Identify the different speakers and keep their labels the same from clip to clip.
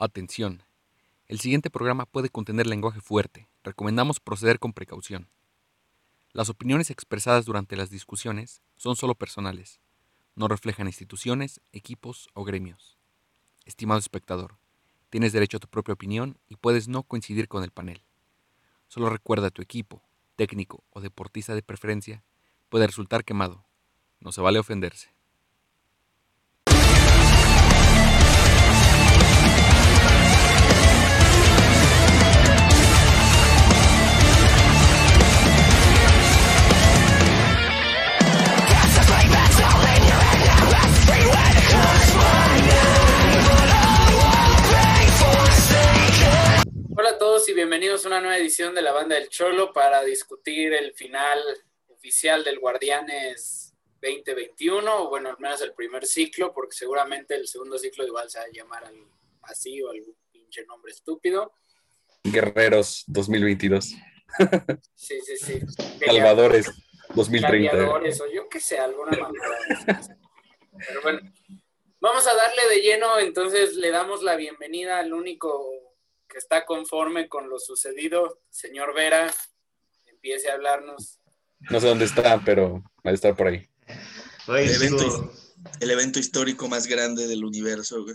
Speaker 1: Atención. El siguiente programa puede contener lenguaje fuerte. Recomendamos proceder con precaución. Las opiniones expresadas durante las discusiones son solo personales. No reflejan instituciones, equipos o gremios. Estimado espectador, tienes derecho a tu propia opinión y puedes no coincidir con el panel. Solo recuerda a tu equipo, técnico o deportista de preferencia puede resultar quemado. No se vale ofenderse.
Speaker 2: Bienvenidos a una nueva edición de la banda del Cholo para discutir el final oficial del Guardianes 2021, o bueno, al menos el primer ciclo, porque seguramente el segundo ciclo igual se va a llamar así o algún pinche nombre estúpido.
Speaker 3: Guerreros 2022.
Speaker 2: Sí, sí, sí.
Speaker 3: Salvadores 2030.
Speaker 2: Gladiadores, o yo qué sé, alguna manera. Pero bueno, vamos a darle de lleno, entonces le damos la bienvenida al único que está conforme con lo sucedido, señor Vera, empiece a hablarnos.
Speaker 3: No sé dónde está, pero va a estar por ahí.
Speaker 4: el, evento, el evento histórico más grande del universo, güey.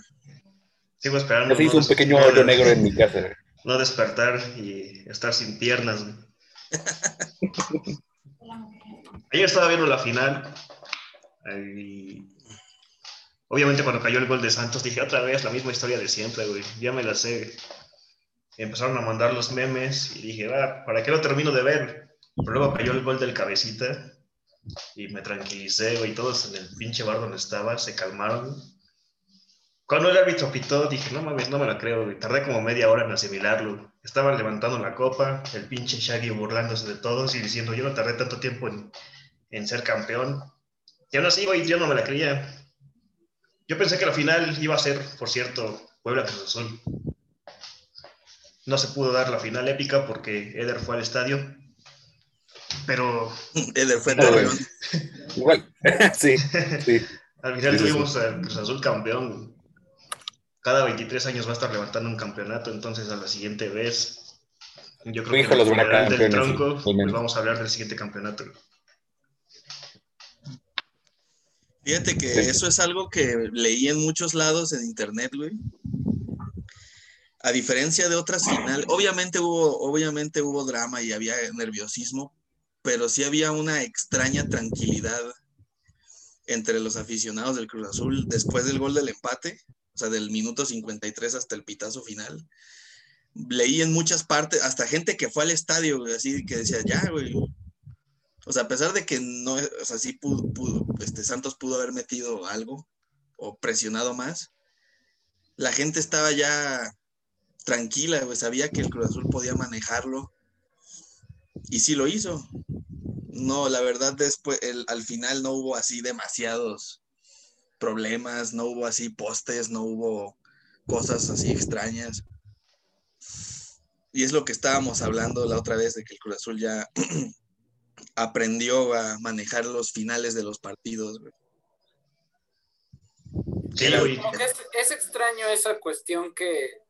Speaker 5: Sigo esperando.
Speaker 3: Se hizo un pequeño hoyo negro en mi casa. Güey.
Speaker 5: No despertar y estar sin piernas. Güey. Ayer estaba viendo la final y obviamente cuando cayó el gol de Santos dije otra vez la misma historia de siempre, güey. Ya me la sé empezaron a mandar los memes y dije, ah, ¿para qué lo termino de ver? Pero luego cayó el gol del cabecita y me tranquilicé, güey, todos en el pinche bar donde estaba se calmaron. Cuando el árbitro pitó, dije, no mames, no me la creo, güey. Tardé como media hora en asimilarlo. Estaban levantando la copa, el pinche Shaggy burlándose de todos y diciendo, yo no tardé tanto tiempo en, en ser campeón. Y aún así, güey, yo no me la creía. Yo pensé que la final iba a ser, por cierto, Puebla Cruz Azul. No se pudo dar la final épica porque Eder fue al estadio. Pero.
Speaker 4: Eder fue al
Speaker 3: Igual. sí, sí.
Speaker 5: Al final tuvimos al Cruz Azul campeón. Cada 23 años va a estar levantando un campeonato, entonces a la siguiente vez. Yo creo que
Speaker 3: los
Speaker 5: del tronco, pues vamos a hablar del siguiente campeonato.
Speaker 4: Fíjate que eso es algo que leí en muchos lados en internet, güey a diferencia de otras finales, obviamente hubo, obviamente hubo drama y había nerviosismo, pero sí había una extraña tranquilidad entre los aficionados del Cruz Azul después del gol del empate, o sea, del minuto 53 hasta el pitazo final. Leí en muchas partes, hasta gente que fue al estadio, así que decía, ya, güey. O sea, a pesar de que no, o sea, sí este, Santos pudo haber metido algo o presionado más, la gente estaba ya tranquila, güey, sabía que el Cruz Azul podía manejarlo y sí lo hizo. No, la verdad, después, el, al final no hubo así demasiados problemas, no hubo así postes, no hubo cosas así extrañas. Y es lo que estábamos hablando la otra vez de que el Cruz Azul ya aprendió a manejar los finales de los partidos. Güey.
Speaker 2: Sí, es, es extraño esa cuestión que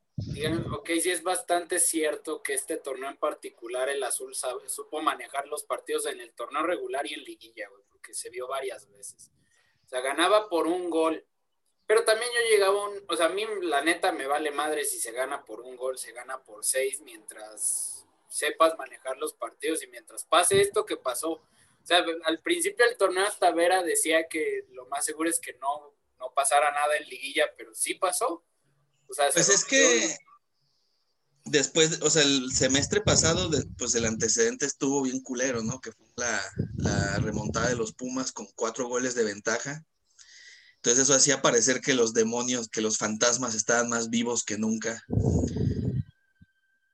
Speaker 2: ok, sí es bastante cierto que este torneo en particular, el azul sabe, supo manejar los partidos en el torneo regular y en liguilla, güey, porque se vio varias veces. O sea, ganaba por un gol. Pero también yo llegaba un, o sea, a mí la neta me vale madre si se gana por un gol, se gana por seis, mientras sepas manejar los partidos y mientras pase esto que pasó. O sea, al principio del torneo hasta Vera decía que lo más seguro es que no, no pasara nada en liguilla, pero sí pasó
Speaker 4: pues es que después, o sea, el semestre pasado, pues el antecedente estuvo bien culero, ¿no? Que fue la, remontada de los Pumas con cuatro goles de ventaja. Entonces eso hacía parecer que los demonios, que los fantasmas estaban más vivos que nunca.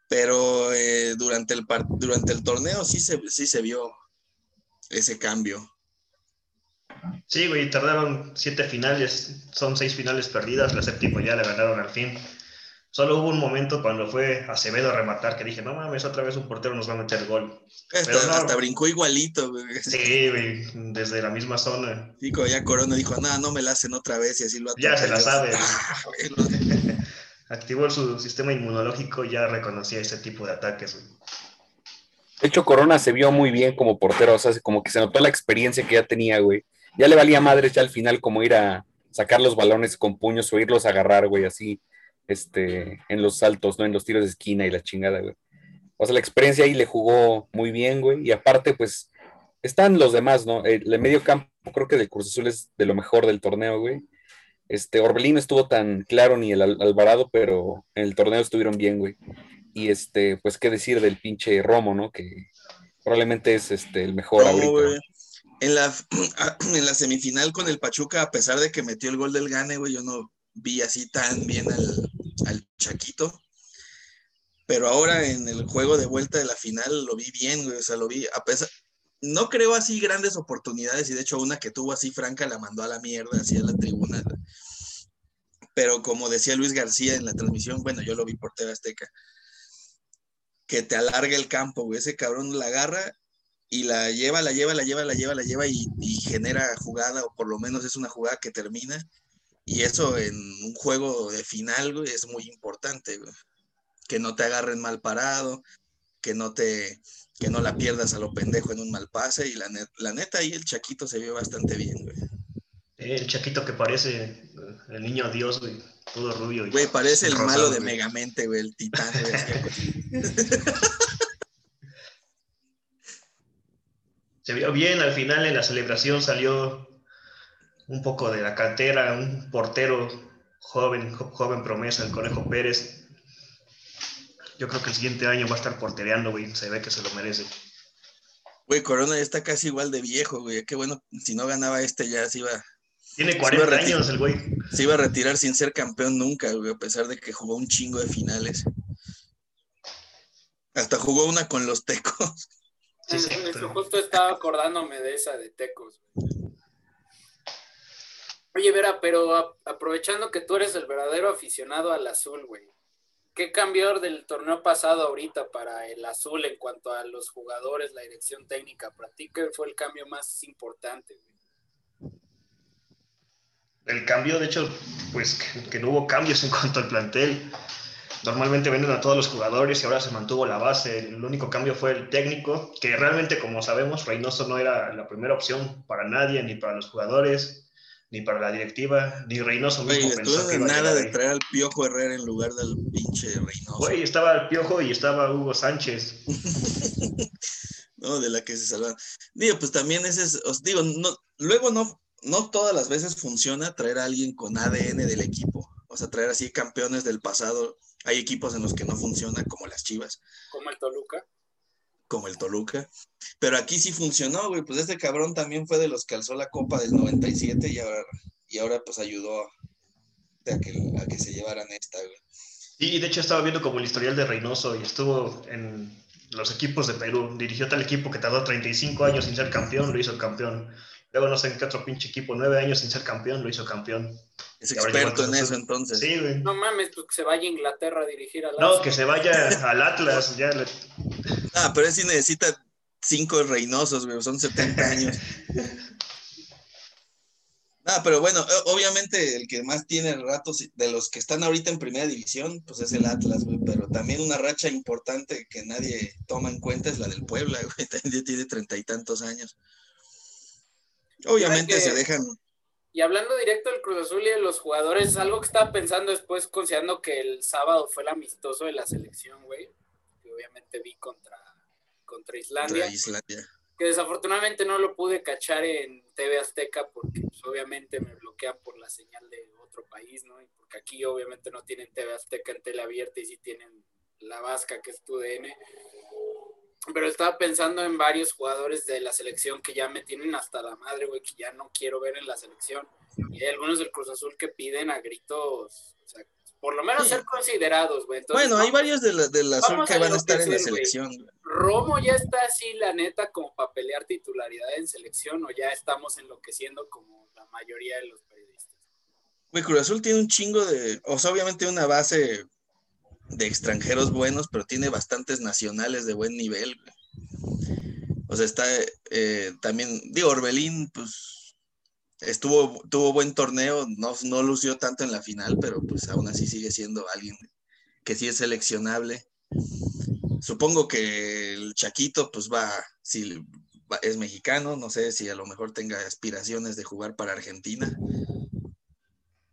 Speaker 4: Pero eh, durante, el durante el torneo sí se, sí se vio ese cambio.
Speaker 5: Sí, güey, tardaron siete finales, son seis finales perdidas, la séptima ya la ganaron al fin. Solo hubo un momento cuando fue Acevedo a rematar que dije, no mames, otra vez un portero nos va a meter gol.
Speaker 4: Hasta, brincó igualito, güey.
Speaker 5: Sí, güey, desde la misma zona.
Speaker 4: Digo, ya Corona dijo, no, no me la hacen otra vez y así lo
Speaker 5: Ya se la sabe. activó su sistema inmunológico y ya reconocía ese tipo de ataques. güey.
Speaker 3: De hecho, Corona se vio muy bien como portero, o sea, como que se notó la experiencia que ya tenía, güey. Ya le valía madre ya al final como ir a sacar los balones con puños o irlos a agarrar, güey, así, este, en los saltos, ¿no? En los tiros de esquina y la chingada, güey. O sea, la experiencia ahí le jugó muy bien, güey. Y aparte, pues, están los demás, ¿no? El, el medio campo creo que del Cruz Azul es de lo mejor del torneo, güey. Este, Orbelín no estuvo tan claro ni el Al- Alvarado, pero en el torneo estuvieron bien, güey. Y este, pues, qué decir del pinche Romo, ¿no? Que probablemente es este, el mejor
Speaker 4: No,
Speaker 3: ahorita.
Speaker 4: güey. En la, en la semifinal con el Pachuca, a pesar de que metió el gol del Gane, güey, yo no vi así tan bien al, al Chaquito. Pero ahora en el juego de vuelta de la final lo vi bien, güey. O sea, lo vi, a pesar, no creo así grandes oportunidades y de hecho una que tuvo así franca la mandó a la mierda, así a la tribuna. Pero como decía Luis García en la transmisión, bueno, yo lo vi por TV Azteca, que te alarga el campo, güey. Ese cabrón la agarra y la lleva, la lleva, la lleva, la lleva, la lleva y, y genera jugada, o por lo menos es una jugada que termina. Y eso en un juego de final, güey, es muy importante, güey. Que no te agarren mal parado, que no te, que no la pierdas a lo pendejo en un mal pase. Y la, net- la neta ahí el Chaquito se vio bastante bien, güey.
Speaker 5: Eh, El chaquito que parece eh, el niño Dios, güey, todo rubio. y
Speaker 4: Güey, parece el
Speaker 5: rosado,
Speaker 4: malo de
Speaker 5: güey.
Speaker 4: Megamente, güey, el titán, güey. así,
Speaker 5: Se vio bien, al final en la celebración salió un poco de la cantera, un portero joven, jo- joven promesa, el Conejo Pérez. Yo creo que el siguiente año va a estar portereando, güey, se ve que se lo merece.
Speaker 4: Güey, Corona ya está casi igual de viejo, güey. Qué bueno, si no ganaba este ya se iba,
Speaker 5: Tiene
Speaker 4: Sí,
Speaker 5: 40
Speaker 4: me retiro.
Speaker 5: años el güey.
Speaker 4: se iba a retirar sin ser campeón nunca, güey, a pesar de que jugó un chingo de finales. Hasta jugó una con los tecos.
Speaker 2: Justo estaba acordándome de esa de Tecos. Oye, Vera, pero a- aprovechando que tú eres el verdadero aficionado al azul, güey. ¿Qué cambió del torneo pasado ahorita para el azul en cuanto a los jugadores, la dirección técnica? ¿Para ti qué fue el cambio más importante? güey?
Speaker 5: El cambio, de hecho, pues que, que no hubo cambios en cuanto al plantel. Normalmente venden a todos los jugadores y ahora se mantuvo la base. El único cambio fue el técnico, que realmente, como sabemos, Reynoso no era la primera opción para nadie, ni para los jugadores, ni para la directiva, ni Reynoso pensó que iba
Speaker 4: nada de traer al Piojo Herrera en lugar del pinche Reynoso.
Speaker 5: Güey, estaba el Piojo y estaba Hugo Sánchez.
Speaker 4: No, de la que se salvan. Digo, pues también ese es, os digo, no, luego no, no todas las veces funciona traer a alguien con ADN del equipo. O sea, traer así campeones del pasado. Hay equipos en los que no funciona, como las Chivas.
Speaker 2: Como el Toluca.
Speaker 4: como el Toluca. Pero aquí sí funcionó, güey. Pues este cabrón también fue de los que alzó la copa del 97 y ahora, y ahora pues ayudó a que, a que se llevaran esta, güey.
Speaker 5: Y de hecho estaba viendo como el historial de Reynoso y estuvo en los equipos de Perú. Dirigió tal equipo que tardó 35 años sin ser campeón, lo hizo campeón. Luego no sé en qué otro pinche equipo, nueve años sin ser campeón, lo hizo campeón.
Speaker 4: Es experto en eso entonces.
Speaker 5: Sí, güey.
Speaker 2: No mames, pues que se vaya a Inglaterra a dirigir al
Speaker 5: No,
Speaker 2: Arsenal.
Speaker 5: que se vaya al Atlas, ya le-
Speaker 4: Ah, pero él sí necesita cinco reinosos, güey. Son 70 años. Ah, pero bueno, obviamente el que más tiene ratos de los que están ahorita en primera división, pues es el Atlas, güey. Pero también una racha importante que nadie toma en cuenta es la del Puebla, güey. También tiene treinta y tantos años. Obviamente
Speaker 2: que-
Speaker 4: se dejan.
Speaker 2: Y hablando directo del Cruz Azul y de los jugadores, algo que estaba pensando después, considerando que el sábado fue el amistoso de la selección, güey, que obviamente vi contra, contra Islandia,
Speaker 4: contra Islandia.
Speaker 2: que desafortunadamente no lo pude cachar en TV Azteca porque pues, obviamente me bloquean por la señal de otro país, ¿no? Y porque aquí obviamente no tienen TV Azteca en tele abierta y sí tienen la vasca que es tu DN. Pero estaba pensando en varios jugadores de la selección que ya me tienen hasta la madre, güey, que ya no quiero ver en la selección. Y hay algunos del Cruz Azul que piden a gritos, o sea, por lo menos
Speaker 4: Sí.
Speaker 2: ser considerados, güey. Entonces,
Speaker 4: Bueno, hay varios de la, del azul
Speaker 2: vamos
Speaker 4: que van a estar en la selección.
Speaker 2: Romo ya está así, la neta, como para pelear titularidad en selección, o ya estamos enloqueciendo como la mayoría de los periodistas.
Speaker 4: Güey, Cruz Azul tiene un chingo de, o sea, obviamente una base de extranjeros buenos, pero tiene bastantes nacionales de buen nivel. O sea, está eh, también, digo, Orbelín, pues estuvo, tuvo buen torneo, no, no lució tanto en la final, pero pues aún así sigue siendo alguien que sí es seleccionable. Supongo que el Chaquito, pues va, si es mexicano, no sé si a lo mejor tenga aspiraciones de jugar para Argentina.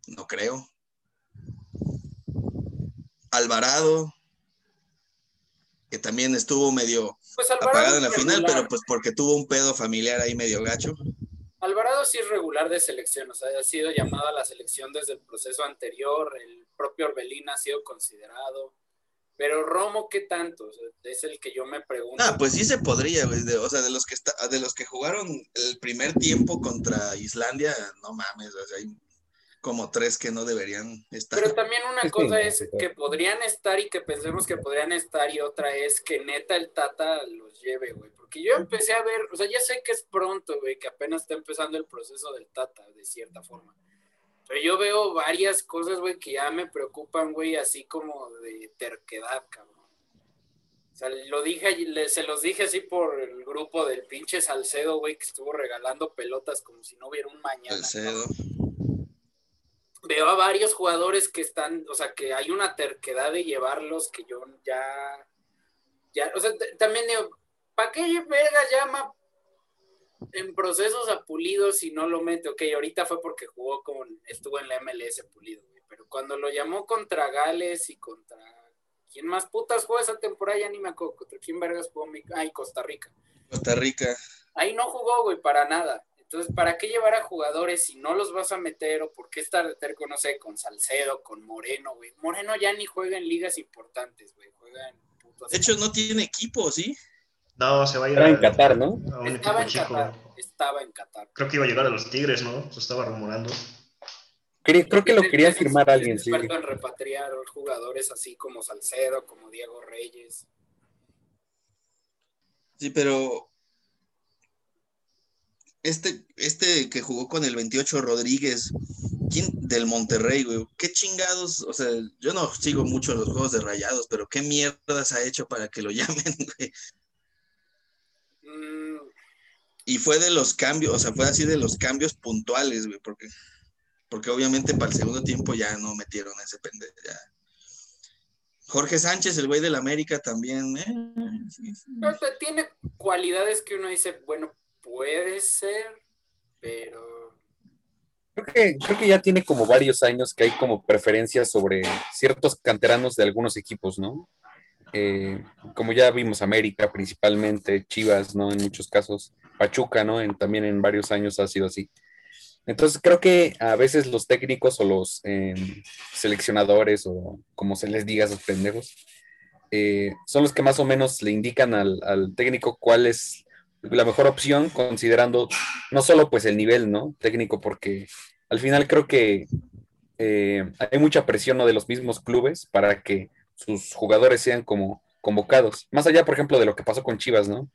Speaker 4: No creo. Alvarado, que también estuvo medio
Speaker 2: Pues
Speaker 4: apagado en la final,
Speaker 2: regular.
Speaker 4: pero pues porque tuvo un pedo familiar ahí medio gacho.
Speaker 2: Alvarado sí es regular de selección, o sea, ha sido llamado a la selección desde el proceso anterior, el propio Orbelín ha sido considerado, pero Romo, ¿qué tanto? O sea, es el que yo me pregunto.
Speaker 4: Ah, pues sí se podría, de- o sea, de los que está, de los que jugaron el primer tiempo contra Islandia, no mames, o sea, hay como tres que no deberían estar.
Speaker 2: Pero también una cosa es que podrían estar y que pensemos que podrían estar y otra es que neta el Tata los lleve, güey. Porque yo empecé a ver, o sea, ya sé que es pronto, güey, que apenas está empezando el proceso del Tata, de cierta forma. Pero yo veo varias cosas, güey, que ya me preocupan, güey, así como de terquedad, cabrón. O sea, lo dije, le- se los dije así por el grupo del pinche Salcedo, güey, que estuvo regalando pelotas como si no hubiera un mañana.
Speaker 4: Salcedo.
Speaker 2: Veo a varios jugadores que están, o sea, que hay una terquedad de llevarlos que yo ya, ya, o sea, también digo, ¿para qué verga llama en procesos a Pulido si no lo mete? Ok, ahorita fue porque jugó con, estuvo en la MLS Pulido, güey, pero cuando lo llamó contra Gales y contra, ¿quién más putas jugó esa temporada? Ya ni me acuerdo, contra quién vergas jugó, mi- ay, Costa Rica.
Speaker 4: Costa Rica.
Speaker 2: Ahí no jugó, güey, para nada. Entonces, ¿para qué llevar a jugadores si no los vas a meter? ¿O por qué estar de terco, no sé, con Salcedo, con Moreno, güey? Moreno ya ni juega en ligas importantes, güey. Juega en putos.
Speaker 4: De hecho, no tiene equipo, ¿sí?
Speaker 5: No, se va a ir a,
Speaker 3: en Qatar, ¿no?
Speaker 2: estaba en
Speaker 5: chico.
Speaker 2: Qatar. Estaba en Qatar.
Speaker 5: Creo que iba a llegar a los Tigres, ¿no? Se estaba rumorando.
Speaker 3: Cre- Creo que lo quería firmar alguien, sí.
Speaker 2: en repatriar jugadores así como Salcedo, como Diego Reyes.
Speaker 4: Sí, pero este, este que jugó con el 28 Rodríguez, ¿quién del Monterrey, güey? ¿Qué chingados? O sea, yo no sigo mucho los juegos de rayados, pero ¿qué mierdas ha hecho para que lo llamen, güey?
Speaker 2: Mm,
Speaker 4: Y fue de los cambios, o sea, fue así de los cambios puntuales, güey, porque, porque obviamente para el segundo tiempo ya no metieron a ese pendejo. ya. Jorge Sánchez, el güey del América también, eh, sí, sí.
Speaker 2: tiene cualidades que uno dice, bueno, puede ser, pero
Speaker 3: Creo que, creo que ya tiene como varios años que hay como preferencias sobre ciertos canteranos de algunos equipos, ¿no? Eh, como ya vimos, América principalmente, Chivas, ¿no? En muchos casos, Pachuca, ¿no? En, también en varios años ha sido así. Entonces creo que a veces los técnicos o los eh, seleccionadores o como se les diga a esos pendejos, eh, son los que más o menos le indican al, al técnico cuál es la mejor opción considerando no solo pues el nivel, ¿no? Técnico, porque al final creo que eh, hay mucha presión ¿no? de los mismos clubes para que sus jugadores sean como convocados. Más allá, por ejemplo, de lo que pasó con Chivas, ¿no?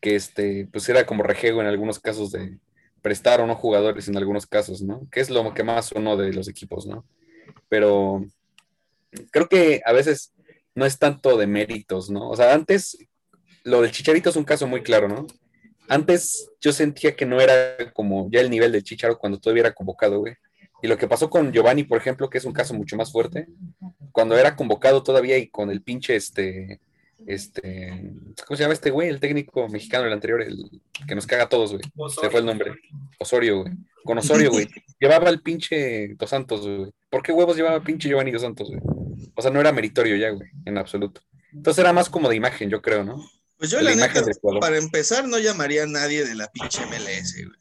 Speaker 3: Que este, pues era como rejego en algunos casos de prestar o no jugadores en algunos casos, ¿no? Que es lo que más uno de los equipos, ¿no? Pero creo que a veces no es tanto de méritos, ¿no? O sea, antes lo del Chicharito es un caso muy claro, ¿no? Antes yo sentía que no era como ya el nivel del Chicharo cuando todavía era convocado, güey. Y lo que pasó con Giovanni, por ejemplo, que es un caso mucho más fuerte, cuando era convocado todavía y con el pinche este, este, ¿cómo se llama este güey? El técnico mexicano del anterior, el que nos caga a todos, güey. Se fue el nombre. Osorio, güey. Con Osorio, güey. llevaba el pinche Dos Santos, güey. ¿Por qué huevos llevaba pinche Giovanni Dos Santos, güey? O sea, no era meritorio ya, güey, en absoluto. Entonces era más como de imagen, yo creo, ¿no?
Speaker 4: Pues yo,
Speaker 3: La
Speaker 4: la neta, para empezar, no llamaría a nadie de la pinche MLS, güey.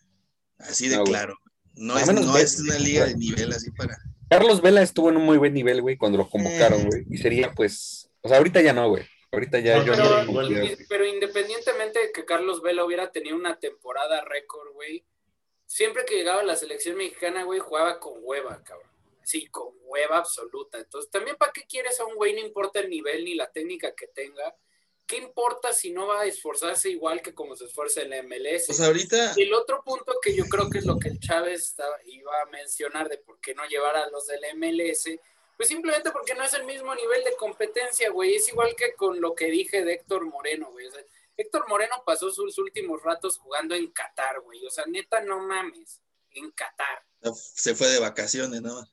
Speaker 4: Así de
Speaker 3: No, güey.
Speaker 4: claro. No,
Speaker 3: A
Speaker 4: es, no es una liga de nivel así para.
Speaker 3: Carlos Vela estuvo en un muy buen nivel, güey, cuando lo
Speaker 4: Eh.
Speaker 3: convocaron, güey. Y sería, pues, o sea, ahorita ya no, güey. Ahorita ya
Speaker 5: No,
Speaker 3: yo
Speaker 5: pero-
Speaker 3: no güey.
Speaker 2: pero independientemente de que Carlos Vela hubiera tenido una temporada récord, güey, siempre que llegaba a la selección mexicana, güey, jugaba con hueva, cabrón. Sí, con hueva absoluta. Entonces, también para qué quieres a un güey, no importa el nivel ni la técnica que tenga. ¿Qué importa si no va a esforzarse igual que como se esfuerza en la MLS?
Speaker 4: O sea, ahorita.
Speaker 2: Y el otro punto que yo creo que es lo que el Chávez estaba- iba a mencionar de por qué no llevar a los del MLS, pues simplemente porque no es el mismo nivel de competencia, güey. Es igual que con lo que dije de Héctor Moreno, güey. O sea, Héctor Moreno pasó sus últimos ratos jugando en Qatar, güey. O sea, neta, no mames. en Qatar.
Speaker 4: Se fue de vacaciones, ¿no?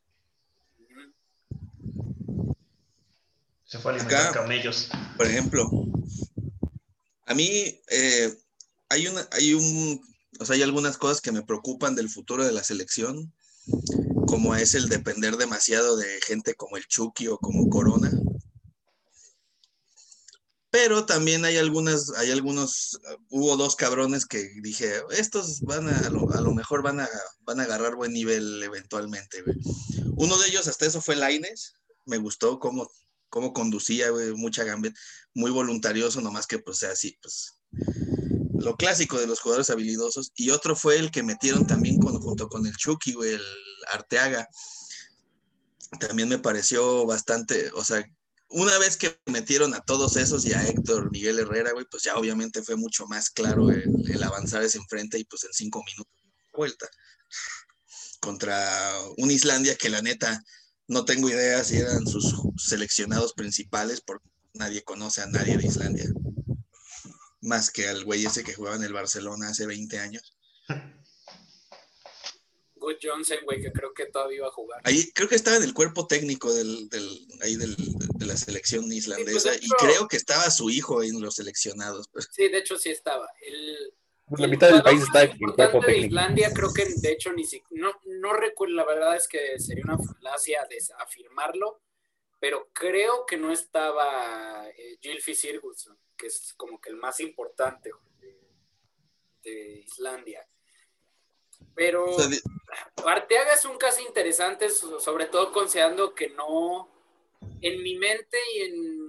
Speaker 5: Se fue a alimentar camellos.
Speaker 4: Por ejemplo, a mí eh, hay, una, hay un, o sea, hay algunas cosas que me preocupan del futuro de la selección, como es el depender demasiado de gente como el Chucky o como Corona. Pero también hay algunas, hay algunos, hubo dos cabrones que dije, estos van a, a lo, mejor van a, van a agarrar buen nivel eventualmente, Uno de ellos, hasta eso fue Laines, me gustó cómo, cómo conducía, mucha gambeta, muy voluntarioso, nomás que pues sea así, pues lo clásico de los jugadores habilidosos. Y otro fue el que metieron también junto con el Chucky, el Arteaga. También me pareció bastante, o sea, una vez que metieron a todos esos y a Héctor Miguel Herrera, güey, pues ya obviamente fue mucho más claro el, avanzar ese enfrente y pues en cinco minutos vuelta. Contra un Islandia que la neta no tengo idea si eran sus seleccionados principales porque nadie conoce a nadie de Islandia. Más que al güey ese que jugaba en el Barcelona hace 20 años.
Speaker 2: Good Johnson, güey, que creo que todavía iba a jugar.
Speaker 4: Ahí creo que estaba en el cuerpo técnico del, ahí de la selección pues, islandesa y creo que estaba su hijo en los seleccionados.
Speaker 2: Sí, de hecho sí estaba. El,
Speaker 3: la mitad del país está en
Speaker 2: el cuerpo técnico. Islandia creo que de hecho ni siquiera, no, no recuerdo, la verdad es que sería una falacia afirmarlo, pero creo que no estaba eh, Gylfi Sigurdsson, que es como que el más importante de Islandia. Pero Arteaga es un caso interesante, sobre todo considerando que no, en mi mente y en,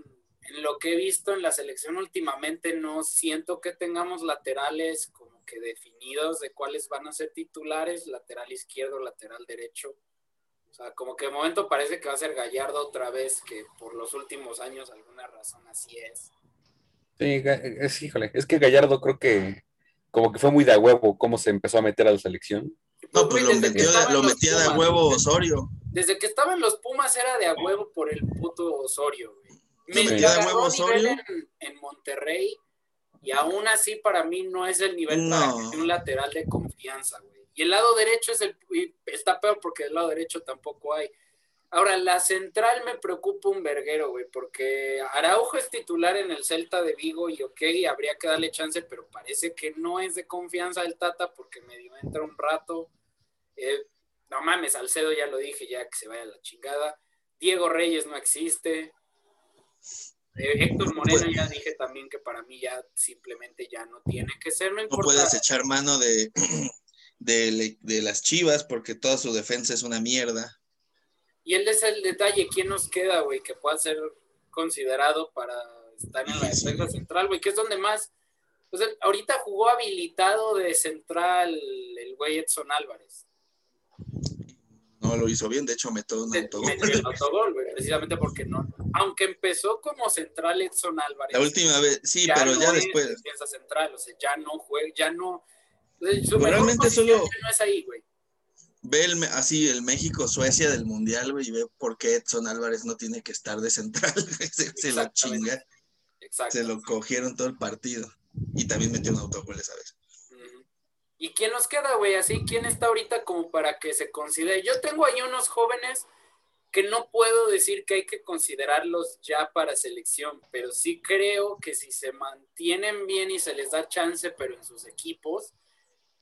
Speaker 2: lo que he visto en la selección últimamente, no siento que tengamos laterales como que definidos de cuáles van a ser titulares, lateral izquierdo, lateral derecho. O sea, como que de momento parece que va a ser Gallardo otra vez, que por los últimos años alguna razón así es.
Speaker 3: Sí, es, híjole, es que Gallardo creo que como que fue muy de huevo cómo se empezó a meter a la selección.
Speaker 4: No, pues lo, metió, lo metía de huevo Osorio.
Speaker 2: Desde que estaba en los Pumas era de a huevo por el puto Osorio, güey.
Speaker 4: Me de huevo Osorio.
Speaker 2: En, Monterrey y aún así para mí no es el nivel para un lateral de confianza, güey. Y el lado derecho es el está peor porque del lado derecho tampoco hay. Ahora, la central me preocupa un verguero, güey, porque Araujo es titular en el Celta de Vigo y ok, habría que darle chance, pero parece que no es de confianza el Tata porque medio entra un rato. Eh, no mames, Salcedo ya lo dije, ya que se vaya la chingada. Diego Reyes no existe. Eh, Héctor Moreno ya dije también que para mí ya simplemente ya no tiene que ser, no importa.
Speaker 4: No puedes echar mano de, de, de las chivas porque toda su defensa es una mierda.
Speaker 2: Y él es el detalle, ¿quién nos queda, güey, que pueda ser considerado para estar en la defensa central, güey? Que es donde más. Pues ahorita jugó habilitado de central el güey Edson Álvarez.
Speaker 4: No lo hizo bien, de hecho metió un
Speaker 2: autogol. Metió un autogol, güey, precisamente porque no. Aunque empezó como central Edson Álvarez.
Speaker 4: La última vez, sí, pero ya después.
Speaker 2: defensa central, o sea, ya no juega, ya no.
Speaker 4: Su realmente solo.
Speaker 2: No es ahí, güey
Speaker 4: ve el, así el México-Suecia del Mundial, güey, y ve por qué Edson Álvarez no tiene que estar de central. se, lo chinga. Se lo cogieron todo el partido. Y también metió un autogol esa vez.
Speaker 2: ¿Y quién nos queda, güey? Así, ¿quién está ahorita como para que se considere? Yo tengo ahí unos jóvenes que no puedo decir que hay que considerarlos ya para selección, pero sí creo que si se mantienen bien y se les da chance, pero en sus equipos,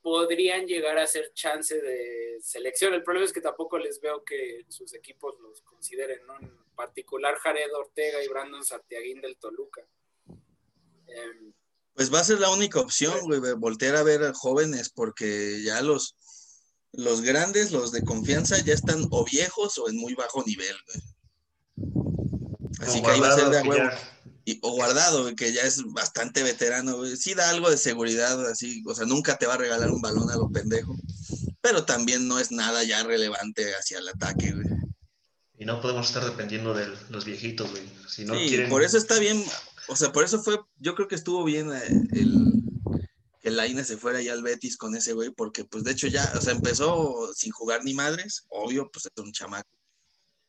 Speaker 2: podrían llegar a ser chance de selección. El problema es que tampoco les veo que sus equipos los consideren, ¿no? En particular Jared Ortega y Brandon Santiaguín del Toluca.
Speaker 4: Em, pues va a ser la única opción, güey, voltear a ver a jóvenes, porque ya los, los grandes, los de confianza, ya están o viejos o en muy bajo nivel, Así que ahí va a ser de huevo. o guardado, que ya es bastante veterano, Sí da algo de seguridad, así, o sea, nunca te va a regalar un balón a lo pendejo, pero también no es nada ya relevante hacia el ataque,
Speaker 5: Y no podemos estar dependiendo de los viejitos, güey. Si no
Speaker 4: sí, por eso está bien, o sea, por eso fue, yo creo que estuvo bien eh, el que Laine se fuera ya al Betis con ese güey, porque pues de hecho ya, o sea, empezó sin jugar ni madres, obvio, pues es un chamaco.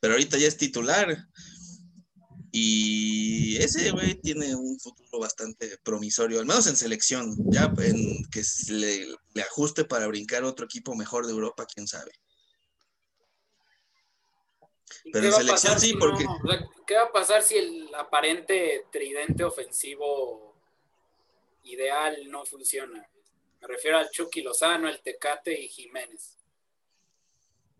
Speaker 4: Pero ahorita ya es titular. Y Y ese güey tiene un futuro bastante promisorio, al menos en selección, ya en que le, le ajuste para brincar otro equipo mejor de Europa, quién sabe.
Speaker 2: ¿Y
Speaker 4: Pero
Speaker 2: qué
Speaker 4: en
Speaker 2: va a
Speaker 4: selección
Speaker 2: pasar
Speaker 4: sí,
Speaker 2: si no-
Speaker 4: porque-
Speaker 2: o sea, ¿Qué va a pasar si el aparente tridente ofensivo ideal no funciona? Me refiero al Chucky Lozano, el Tecate y Jiménez.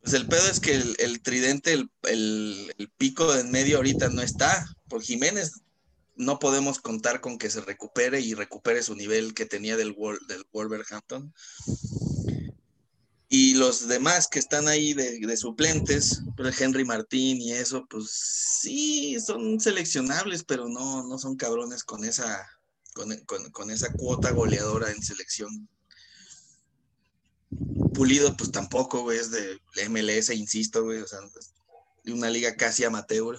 Speaker 4: Pues el pedo es que el, el tridente, el, el- el pico de en medio ahorita no está. Por Jiménez no podemos contar con que se recupere y recupere su nivel que tenía del, Wol- del Wolverhampton. Y los demás que están ahí de, de suplentes, el Henry Martín y eso, pues sí, son seleccionables, pero no, no son cabrones con esa, con, con- con esa cuota goleadora en selección. Pulido, pues tampoco, güey, es de MLS, insisto, güey, o sea, de una liga casi amateur.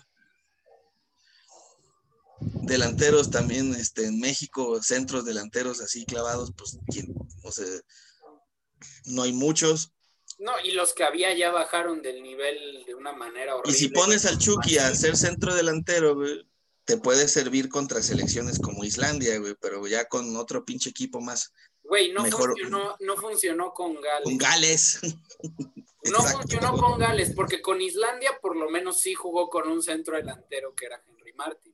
Speaker 4: Delanteros también, este, en México, centros delanteros así clavados, pues, ¿quién? o sea, no hay muchos.
Speaker 2: No, y los que había ya bajaron del nivel de una manera
Speaker 4: Y
Speaker 2: horrible.
Speaker 4: si pones al Chucky a ser centro delantero, güey, te puede servir contra selecciones como Islandia, güey, pero ya con otro pinche equipo más,
Speaker 2: Güey, no
Speaker 4: mejor-
Speaker 2: funcionó, no funcionó con Gales.
Speaker 4: con Gales.
Speaker 2: No funcionó con Gales, porque con Islandia por lo menos sí jugó con un centro delantero que era Henry Martin.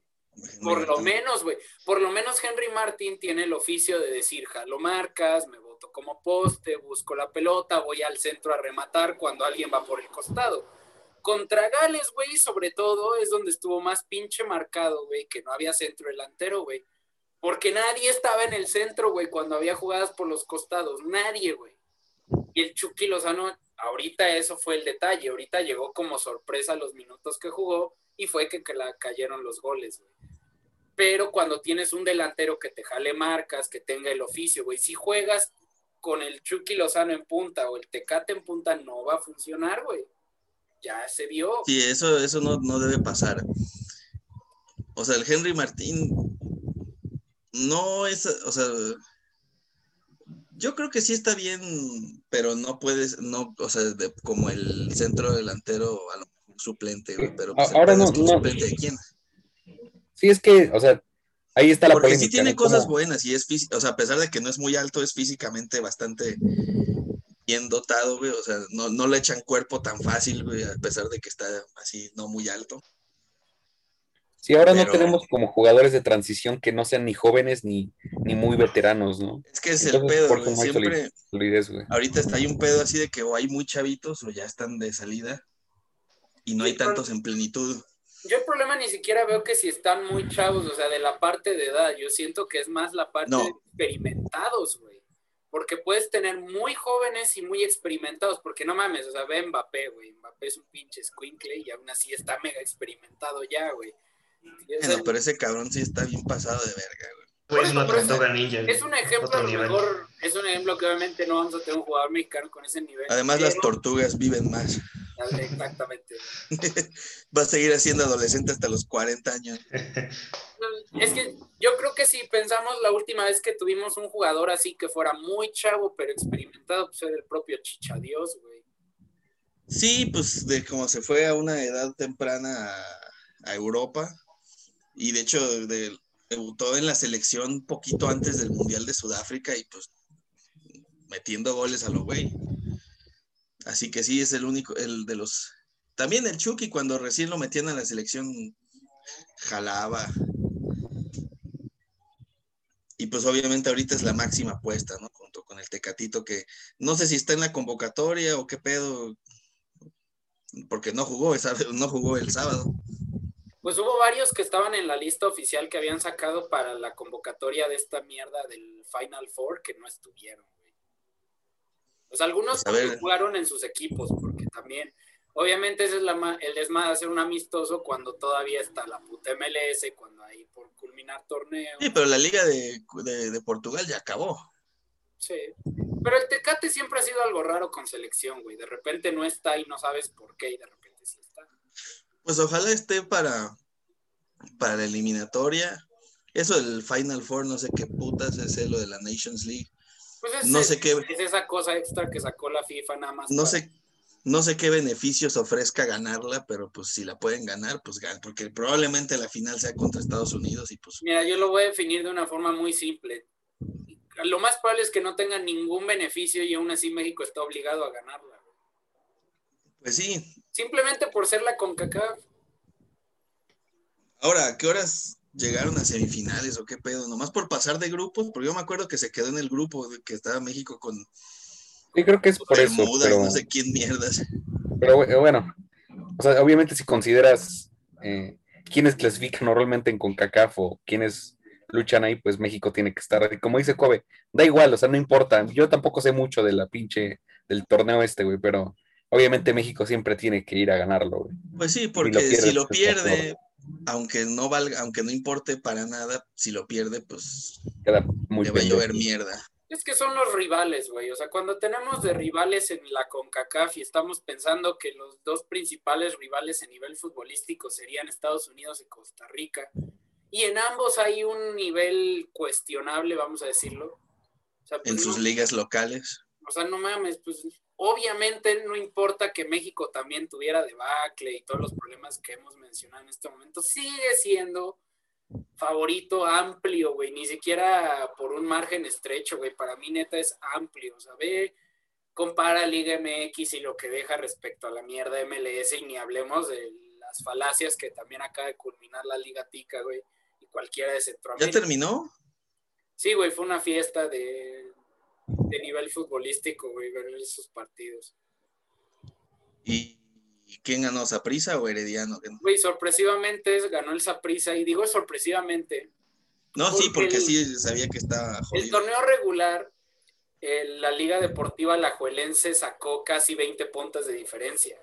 Speaker 2: Por lo menos, güey. Por lo menos Henry Martin tiene el oficio de decir, jalo marcas, me como poste, busco la pelota, voy al centro a rematar cuando alguien va por el costado. Contra Gales, güey, sobre todo, es donde estuvo más pinche marcado, güey, que no había centro delantero, güey. Porque nadie estaba en el centro, güey, cuando había jugadas por los costados. Nadie, güey. Y el Chucky Lozano, ahorita eso fue el detalle. Ahorita llegó como sorpresa los minutos que jugó y fue que, que la cayeron los goles, güey. Pero cuando tienes un delantero que te jale marcas, que tenga el oficio, güey, si juegas con el Chucky Lozano en punta o el Tecate en punta, no va a funcionar, güey. Ya se vio.
Speaker 4: Sí, eso, eso no, no debe pasar. O sea, el Henry Martín no es, o sea, yo creo que sí está bien, pero no puedes, no, o sea, de- como el centro delantero a lo mejor suplente, güey, pero pues,
Speaker 3: Ahora no- no.
Speaker 4: suplente de quién.
Speaker 3: Sí, es que, o sea, ahí está la
Speaker 4: Porque
Speaker 3: polémica.
Speaker 4: sí tiene
Speaker 3: ¿no?
Speaker 4: cosas buenas y es físico, o sea, a pesar de que no es muy alto, es físicamente bastante bien dotado, güey, o sea, no, no le echan cuerpo tan fácil, güey, a pesar de que está así, no muy alto.
Speaker 3: Sí, ahora
Speaker 4: pero-
Speaker 3: no tenemos como jugadores de transición que no sean ni jóvenes ni, ni muy veteranos, ¿no?
Speaker 4: Es que es el pedo, güey, siempre,
Speaker 3: solidez, güey.
Speaker 4: ahorita está hay un pedo así de que o hay muy chavitos o ya están de salida y no hay tantos en plenitud.
Speaker 2: Yo el problema ni siquiera veo que si están muy chavos, o sea, de la parte de edad, yo siento que es más la parte
Speaker 4: No.
Speaker 2: de experimentados, güey. Porque puedes tener muy jóvenes y muy experimentados, porque no mames, o sea, ve Mbappé, güey. Mbappé es un pinche squinkle y aún así está mega experimentado ya, güey.
Speaker 4: Bueno,
Speaker 2: el-
Speaker 4: pero ese cabrón sí está bien pasado de verga, güey.
Speaker 5: Güey, es una
Speaker 2: Por eso,
Speaker 5: tortuga ninja.
Speaker 2: es un ejemplo, a lo mejor, es un ejemplo que obviamente no vamos a tener un jugador mexicano con ese nivel.
Speaker 4: Además, las tortugas viven más.
Speaker 2: Exactamente.
Speaker 4: Va a seguir siendo adolescente hasta los 40 años.
Speaker 2: Es que yo creo que si pensamos la última vez que tuvimos un jugador así que fuera muy chavo pero experimentado, pues era el propio Chichadios, güey.
Speaker 4: Sí, pues de como se fue a una edad temprana a, a Europa y de hecho de- debutó en la selección poquito antes del Mundial de Sudáfrica y pues metiendo goles a lo güey. Así que sí, es el único, el de los... También el Chucky cuando recién lo metían a la selección jalaba. Y pues obviamente ahorita es la máxima apuesta, ¿no? Junto con el Tecatito que no sé si está en la convocatoria o qué pedo, porque no jugó, no jugó el sábado.
Speaker 2: Pues hubo varios que estaban en la lista oficial que habían sacado para la convocatoria de esta mierda del Final Four que no estuvieron. Pues algunos
Speaker 4: Pues,
Speaker 2: jugaron en sus equipos, porque también, obviamente ese es la el desmadre de hacer un amistoso cuando todavía está la puta MLS, cuando hay por culminar torneo.
Speaker 4: Sí, pero la liga de, de- de Portugal ya acabó.
Speaker 2: Sí. Pero el Tecate siempre ha sido algo raro con selección, güey. De repente no está y no sabes por qué, y de repente sí está.
Speaker 4: Pues ojalá esté para, para la eliminatoria. Eso del Final Four, no sé qué putas es lo de la Nations League.
Speaker 2: Pues es,
Speaker 4: No sé qué-
Speaker 2: es esa cosa extra que sacó la FIFA nada más.
Speaker 4: No
Speaker 2: para-
Speaker 4: sé, no sé qué beneficios ofrezca ganarla, pero pues si la pueden ganar, pues ganan, porque probablemente la final sea contra Estados Unidos y pues...
Speaker 2: Mira, yo lo voy a definir de una forma muy simple. Lo más probable es que no tengan ningún beneficio y aún así México está obligado a ganarla.
Speaker 4: Pues sí.
Speaker 2: Simplemente por ser la CONCACAF.
Speaker 4: Ahora, ¿a qué horas llegaron a semifinales o qué pedo? Nomás por pasar de grupos, porque yo me acuerdo que se quedó en el grupo que estaba México con...
Speaker 3: Sí, creo que es por eso. Pero...
Speaker 4: No sé quién mierdas.
Speaker 3: Pero bueno, o sea, obviamente si consideras eh, quiénes clasifican normalmente en CONCACAF o quiénes luchan ahí, pues México tiene que estar. Y como dice Kobe, da igual, o sea, no importa. Yo tampoco sé mucho de la pinche del torneo este, güey, pero obviamente México siempre tiene que ir a ganarlo, güey.
Speaker 4: Pues sí, porque si lo pierde, aunque no valga, aunque no importe para nada, si lo pierde, pues
Speaker 3: Queda muy
Speaker 4: le va a llover mierda.
Speaker 2: Es que son los rivales, güey. O sea, cuando tenemos de rivales en la CONCACAF y estamos pensando que los dos principales rivales a nivel futbolístico serían Estados Unidos y Costa Rica, y en ambos hay un nivel cuestionable, vamos a decirlo.
Speaker 4: O sea, pues en sus ligas locales.
Speaker 2: O sea, no mames, pues obviamente no importa que México también tuviera debacle y todos los problemas que hemos mencionado en este momento, sigue siendo favorito amplio, güey, ni siquiera por un margen estrecho, güey, para mí neta es amplio, o sea, ve, compara Liga MX y lo que deja respecto a la mierda MLS y ni hablemos de las falacias que también acaba de culminar la Liga Tica, güey, y cualquiera de Centroamérica.
Speaker 4: ¿Ya terminó?
Speaker 2: Sí, güey, fue una fiesta de, de nivel futbolístico, güey, ver esos partidos.
Speaker 4: ¿Y quién ganó, Saprisa o Herediano?
Speaker 2: Güey, sorpresivamente ganó el Saprisa, y digo sorpresivamente.
Speaker 4: No, sí, porque sí sabía que estaba
Speaker 2: jodido. El torneo regular, la Liga Deportiva Lajuelense sacó casi 20 puntos de diferencia.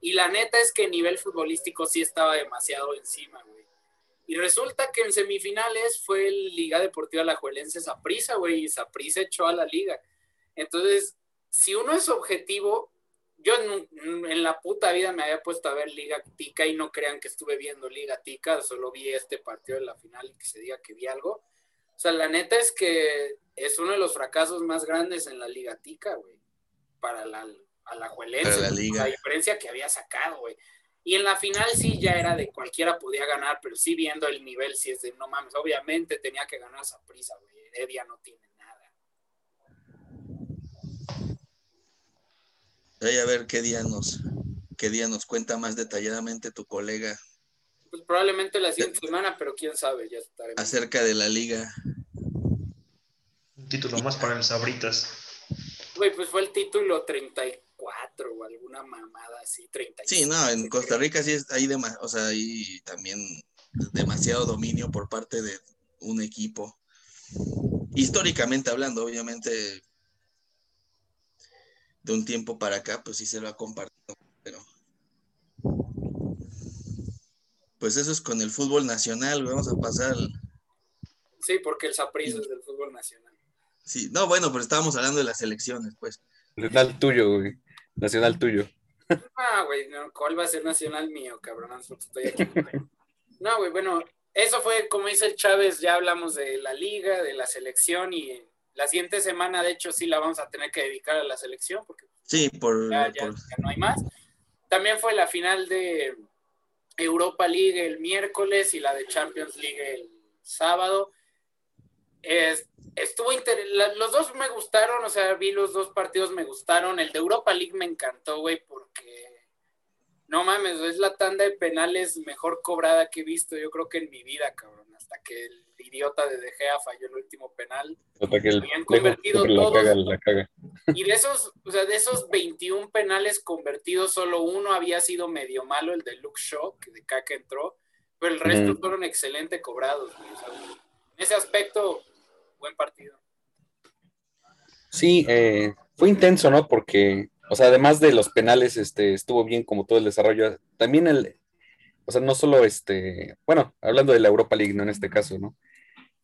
Speaker 2: Y la neta es que el nivel futbolístico sí estaba demasiado encima, güey. Y resulta que en semifinales fue el Liga Deportiva Lajuelense Saprisa, güey, y Saprisa echó a la liga. Entonces, si uno es objetivo, yo en, la puta vida me había puesto a ver Liga Tica y no crean que estuve viendo Liga Tica, solo vi este partido de la final y que se diga que vi algo. O sea, la neta es que es uno de los fracasos más grandes en la Liga Tica, güey, para la, a la Juelense,
Speaker 4: la, la
Speaker 2: diferencia que había sacado, güey. Y en la final sí ya era de cualquiera podía ganar, pero sí viendo el nivel, sí es de no mames, obviamente tenía que ganar esa prisa, güey. Heredia no tiene nada.
Speaker 4: a ver qué día nos, qué día nos cuenta más detalladamente tu colega.
Speaker 2: Pues probablemente la siguiente semana, pero quién sabe, ya estaremos.
Speaker 4: Acerca de la liga.
Speaker 5: Un título más para los Sabritas.
Speaker 2: Güey, pues fue el título 30 o alguna mamada así, 30.
Speaker 4: Sí, no, en Costa Rica sí es, hay, o sea, hay también demasiado dominio por parte de un equipo. Históricamente hablando, obviamente, de un tiempo para acá, pues sí se lo ha compartido, pero pues eso es con el fútbol nacional, vamos a pasar.
Speaker 2: Sí, porque el Saprissa es del fútbol nacional.
Speaker 4: Sí, no, bueno, pero estábamos hablando de las elecciones, pues.
Speaker 3: El tuyo, güey nacional tuyo.
Speaker 2: Ah, güey, ¿cuál va a ser nacional mío, cabrón? Estoy aquí. No, güey, bueno, eso fue, como dice el Chávez, ya hablamos de la liga, de la selección y la siguiente semana, de hecho, sí la vamos a tener que dedicar a la selección porque
Speaker 4: sí, por,
Speaker 2: ya, no hay más. También fue la final de Europa League el miércoles y la de Champions League el sábado. Es, estuvo los dos me gustaron, o sea, vi los dos partidos, me gustaron. El de Europa League me encantó, güey, porque no mames, es la tanda de penales mejor cobrada que he visto, yo creo que en mi vida, cabrón. Hasta que el idiota de De Gea falló el último penal.
Speaker 3: Hasta que el habían convertido todos.
Speaker 2: Y de esos, o sea, de esos 21 penales convertidos, solo uno había sido medio malo, el de Luke Shaw, que de caca entró, pero el resto fueron excelente cobrados. en ese aspecto, buen partido.
Speaker 3: Sí, eh, fue intenso, ¿no? Porque, o sea, además de los penales, este, estuvo bien como todo el desarrollo. También el, o sea, no solo este, bueno, hablando de la Europa League, ¿no? En este caso, ¿no?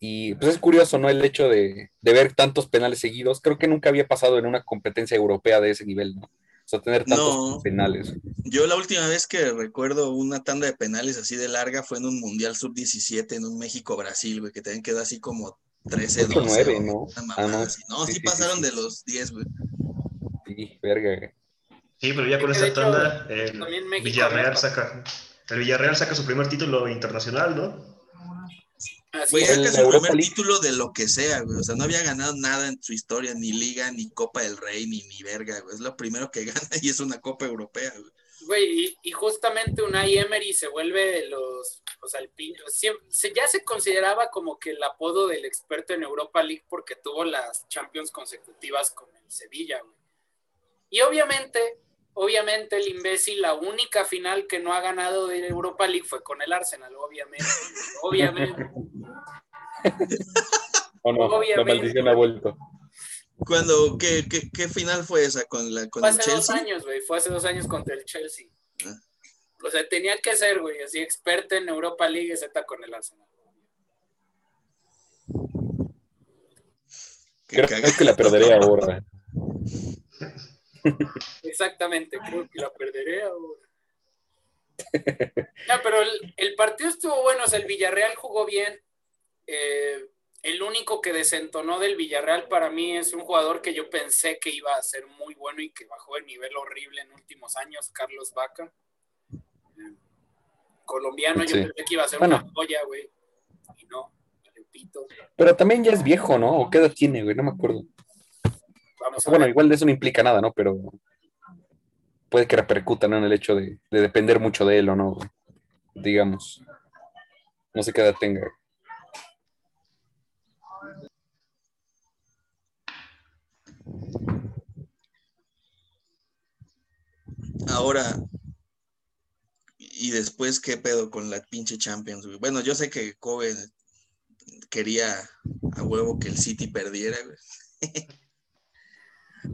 Speaker 3: Y pues es curioso, ¿no? El hecho de, ver tantos penales seguidos. Creo que nunca había pasado en una competencia europea de ese nivel, ¿no? O sea, tener tantos penales.
Speaker 4: Yo la última vez que recuerdo una tanda de penales así de larga fue en un Mundial Sub-17 en un México-Brasil, güey, que también quedó así como 13, 12.
Speaker 3: ¿no?
Speaker 4: Ah, no, sí, pasaron de los 10, güey.
Speaker 3: Sí, verga.
Speaker 5: Sí, pero ya con esta tanda, el
Speaker 2: México
Speaker 5: Villarreal saca, el Villarreal saca su primer título internacional, ¿no?
Speaker 4: Güey, saca su
Speaker 3: Europa
Speaker 4: primer
Speaker 3: League.
Speaker 4: título de lo que sea, güey. O sea, no había ganado nada en su historia, ni Liga, ni Copa del Rey, ni, ni verga, güey. Es lo primero que gana y es una Copa Europea, güey.
Speaker 2: Güey, y, y justamente Unai Emery se vuelve de los, o sea, el pin- siem- se- ya se consideraba como que el apodo del experto en Europa League porque tuvo las Champions consecutivas con el Sevilla, güey. Y obviamente, obviamente el imbécil, la única final que no ha ganado de Europa League fue con el Arsenal, obviamente, obviamente.
Speaker 3: O no, la maldición ha vuelto.
Speaker 4: Cuando, ¿qué, qué, qué final fue esa con, la, con
Speaker 2: Fue
Speaker 4: el
Speaker 2: hace dos
Speaker 4: Chelsea?
Speaker 2: años, güey, fue hace dos años contra el Chelsea.
Speaker 4: Ah.
Speaker 2: O sea, tenía que ser, güey, así experto en Europa League, Z con el Arsenal.
Speaker 3: Creo, que la perderé ahora.
Speaker 2: Exactamente, creo que la perderé ahora. No, pero el, el partido estuvo bueno, o sea, el Villarreal jugó bien. Eh, el único que desentonó del Villarreal para mí es un jugador que yo pensé que iba a ser muy bueno y que bajó de nivel horrible en últimos años, Carlos Vaca. Colombiano, yo
Speaker 3: Sí.
Speaker 2: pensé que iba a ser
Speaker 3: Bueno.
Speaker 2: una joya, güey. Y no, repito.
Speaker 3: Pero también ya es viejo, ¿no? ¿O qué edad tiene, güey? No me acuerdo.
Speaker 2: Vamos
Speaker 3: Bueno,
Speaker 2: ver.
Speaker 3: igual de eso no implica nada, ¿no? Pero puede que repercuta, ¿no? En el hecho de, de depender mucho de él o no, güey. digamos. No sé qué edad tenga.
Speaker 4: Ahora, y después, ¿qué pedo con la pinche Champions, güey? Bueno, yo sé que Kobe quería a huevo que el City perdiera, güey.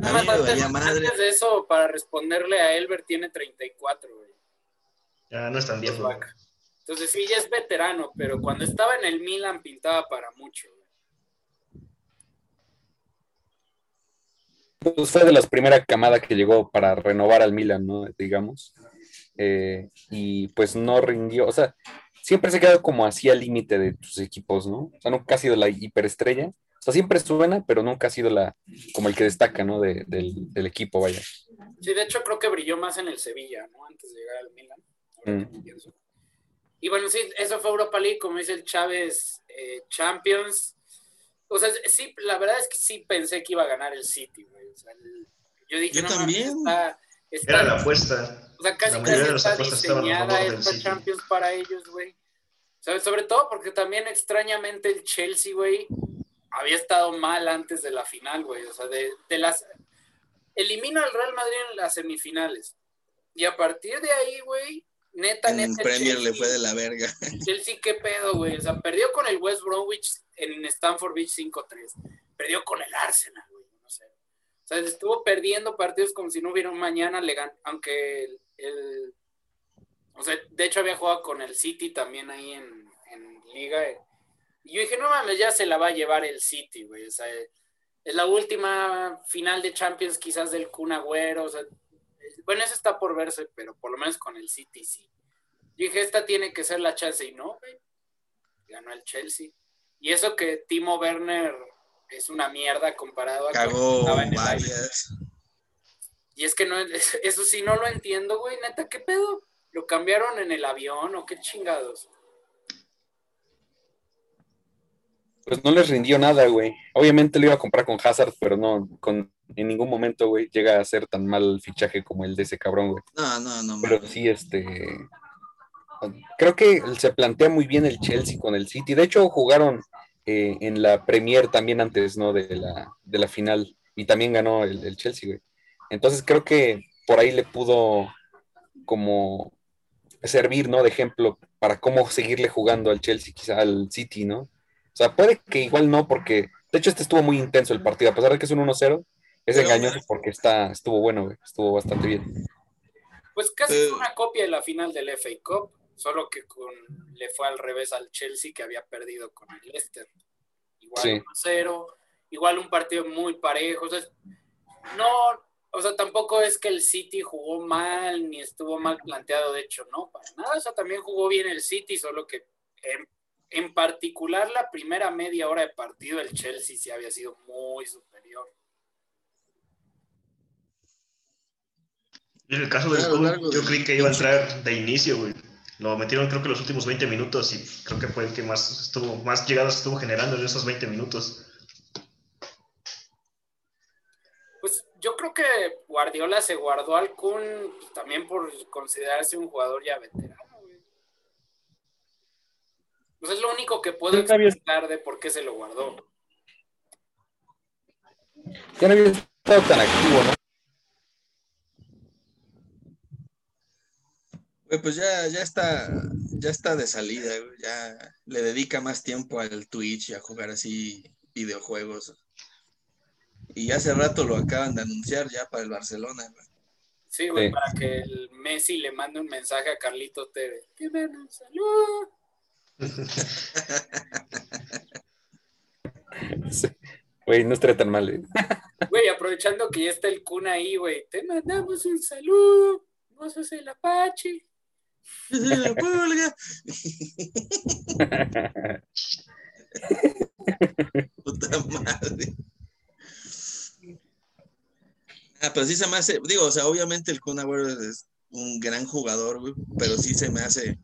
Speaker 4: a mí me valía
Speaker 2: antes,
Speaker 4: madre.
Speaker 2: antes de eso, para responderle a Elber, tiene 34, güey.
Speaker 5: Ya no es tan viejo.
Speaker 2: Entonces sí, ya es veterano, pero cuando estaba en el Milan pintaba para mucho. güey.
Speaker 3: Pues fue de las primeras camadas que llegó para renovar al Milan, ¿no? Digamos. Eh, y pues no rindió, o sea, siempre se queda como así al límite de tus equipos, ¿no? O sea, nunca ha sido la hiperestrella. O sea, siempre suena, pero nunca ha sido la, como el que destaca, ¿no? De- del, del equipo, vaya.
Speaker 2: Sí, de hecho creo que brilló más en el Sevilla, ¿no? Antes de llegar al Milan.
Speaker 3: Mm.
Speaker 2: Y bueno, sí, eso fue Europa League, como dice el Chávez, eh, Champions. O sea, sí, la verdad es que sí pensé que iba a ganar el City, güey. O sea, el- yo dije,
Speaker 4: Yo
Speaker 2: no,
Speaker 4: también.
Speaker 2: Está, está-
Speaker 5: Era la apuesta.
Speaker 2: O sea, casi casi está diseñada esta
Speaker 5: City.
Speaker 2: Champions para ellos, güey. ¿Sabes? Sobre todo porque también extrañamente el Chelsea, güey, había estado mal antes de la final, güey. O sea, de, de las... Elimina al Real Madrid en las semifinales. Y a partir de ahí, güey, neta,
Speaker 4: En
Speaker 2: neta. el
Speaker 4: Premier le
Speaker 2: Chelsea-
Speaker 4: fue de la verga.
Speaker 2: Chelsea, qué pedo, güey. O sea, perdió con el West Bromwich en Stanford Beach 5-3. Perdió con el Arsenal. O sea, estuvo perdiendo partidos como si no hubiera un mañana, le aunque el, O sea, de hecho había jugado con el City también ahí en, en Liga. eh. Y yo dije, no mames, ya se la va a llevar el City, güey. O sea, es la última final de Champions quizás del Kun Agüero. O sea, bueno, eso está por verse, pero por lo menos con el City sí. Yo dije, esta tiene que ser la chance y no, güey. Ganó el Chelsea. Y eso que Timo Werner es una mierda comparado a
Speaker 4: Cagó
Speaker 2: estaba en el
Speaker 4: varias.
Speaker 2: Y es que no, eso sí no lo entiendo, güey. Neta, ¿qué pedo? ¿Lo cambiaron en el avión o qué chingados?
Speaker 3: Pues no les rindió nada, güey. Obviamente lo iba a comprar con Hazard, pero no, con, en ningún momento, güey, llega a ser tan mal el fichaje como el de ese cabrón, güey.
Speaker 4: No, no, no.
Speaker 3: Pero sí, este. Creo que se plantea muy bien el Chelsea con el City. De hecho, jugaron eh, en la Premier también antes, ¿no? De la, de la final. Y también ganó el, el Chelsea, güey. Entonces creo que por ahí le pudo como servir, ¿no? De ejemplo para cómo seguirle jugando al Chelsea, quizá al City, ¿no? O sea, puede que igual no, porque de hecho este estuvo muy intenso el partido, a pesar de que es un 1-0, es
Speaker 4: Pero-
Speaker 3: engañoso porque está, estuvo bueno, güey, estuvo bastante bien.
Speaker 2: Pues casi
Speaker 4: Eh.
Speaker 2: fue una copia de la final del FA Cup, solo que con, le fue al revés al Chelsea que había perdido con el Leicester. Igual
Speaker 3: Sí.
Speaker 2: 1-0, igual un partido muy parejo. O sea, no, o sea, tampoco es que el City jugó mal ni estuvo mal planteado, de hecho, no, para nada. O sea, también jugó bien el City, solo que en, en particular la primera media hora de partido el Chelsea sí había sido muy superior.
Speaker 5: En el caso del
Speaker 4: Claro,
Speaker 5: yo
Speaker 4: de-
Speaker 5: creí que iba a entrar de inicio, güey. Lo metieron creo que los últimos 20 minutos y creo que fue el que más estuvo, más llegadas estuvo generando en esos 20 minutos.
Speaker 2: Pues yo creo que Guardiola se guardó al Kun pues, también por considerarse un jugador ya veterano, güey. Pues es lo único que puedo explicar de por qué se lo guardó.
Speaker 3: Ya no había estado tan activo, ¿no?
Speaker 4: Pues ya, ya está, ya está de salida. Ya le dedica más tiempo al Twitch y a jugar así videojuegos. Y hace rato lo acaban de anunciar ya para el Barcelona, güey.
Speaker 2: Sí, güey,
Speaker 3: Sí.
Speaker 2: para que el Messi le mande un mensaje a Carlitos den un saludo.
Speaker 3: Sí. Güey, no estaría tan mal, ¿eh?
Speaker 2: Güey, aprovechando que ya está el Kun ahí, güey, te mandamos un saludo. Vos sos el Apache.
Speaker 4: Puta madre. Ah, pero sí se me hace, digo, o sea, obviamente el Kun Agüero es un gran jugador, güey, pero sí se me hace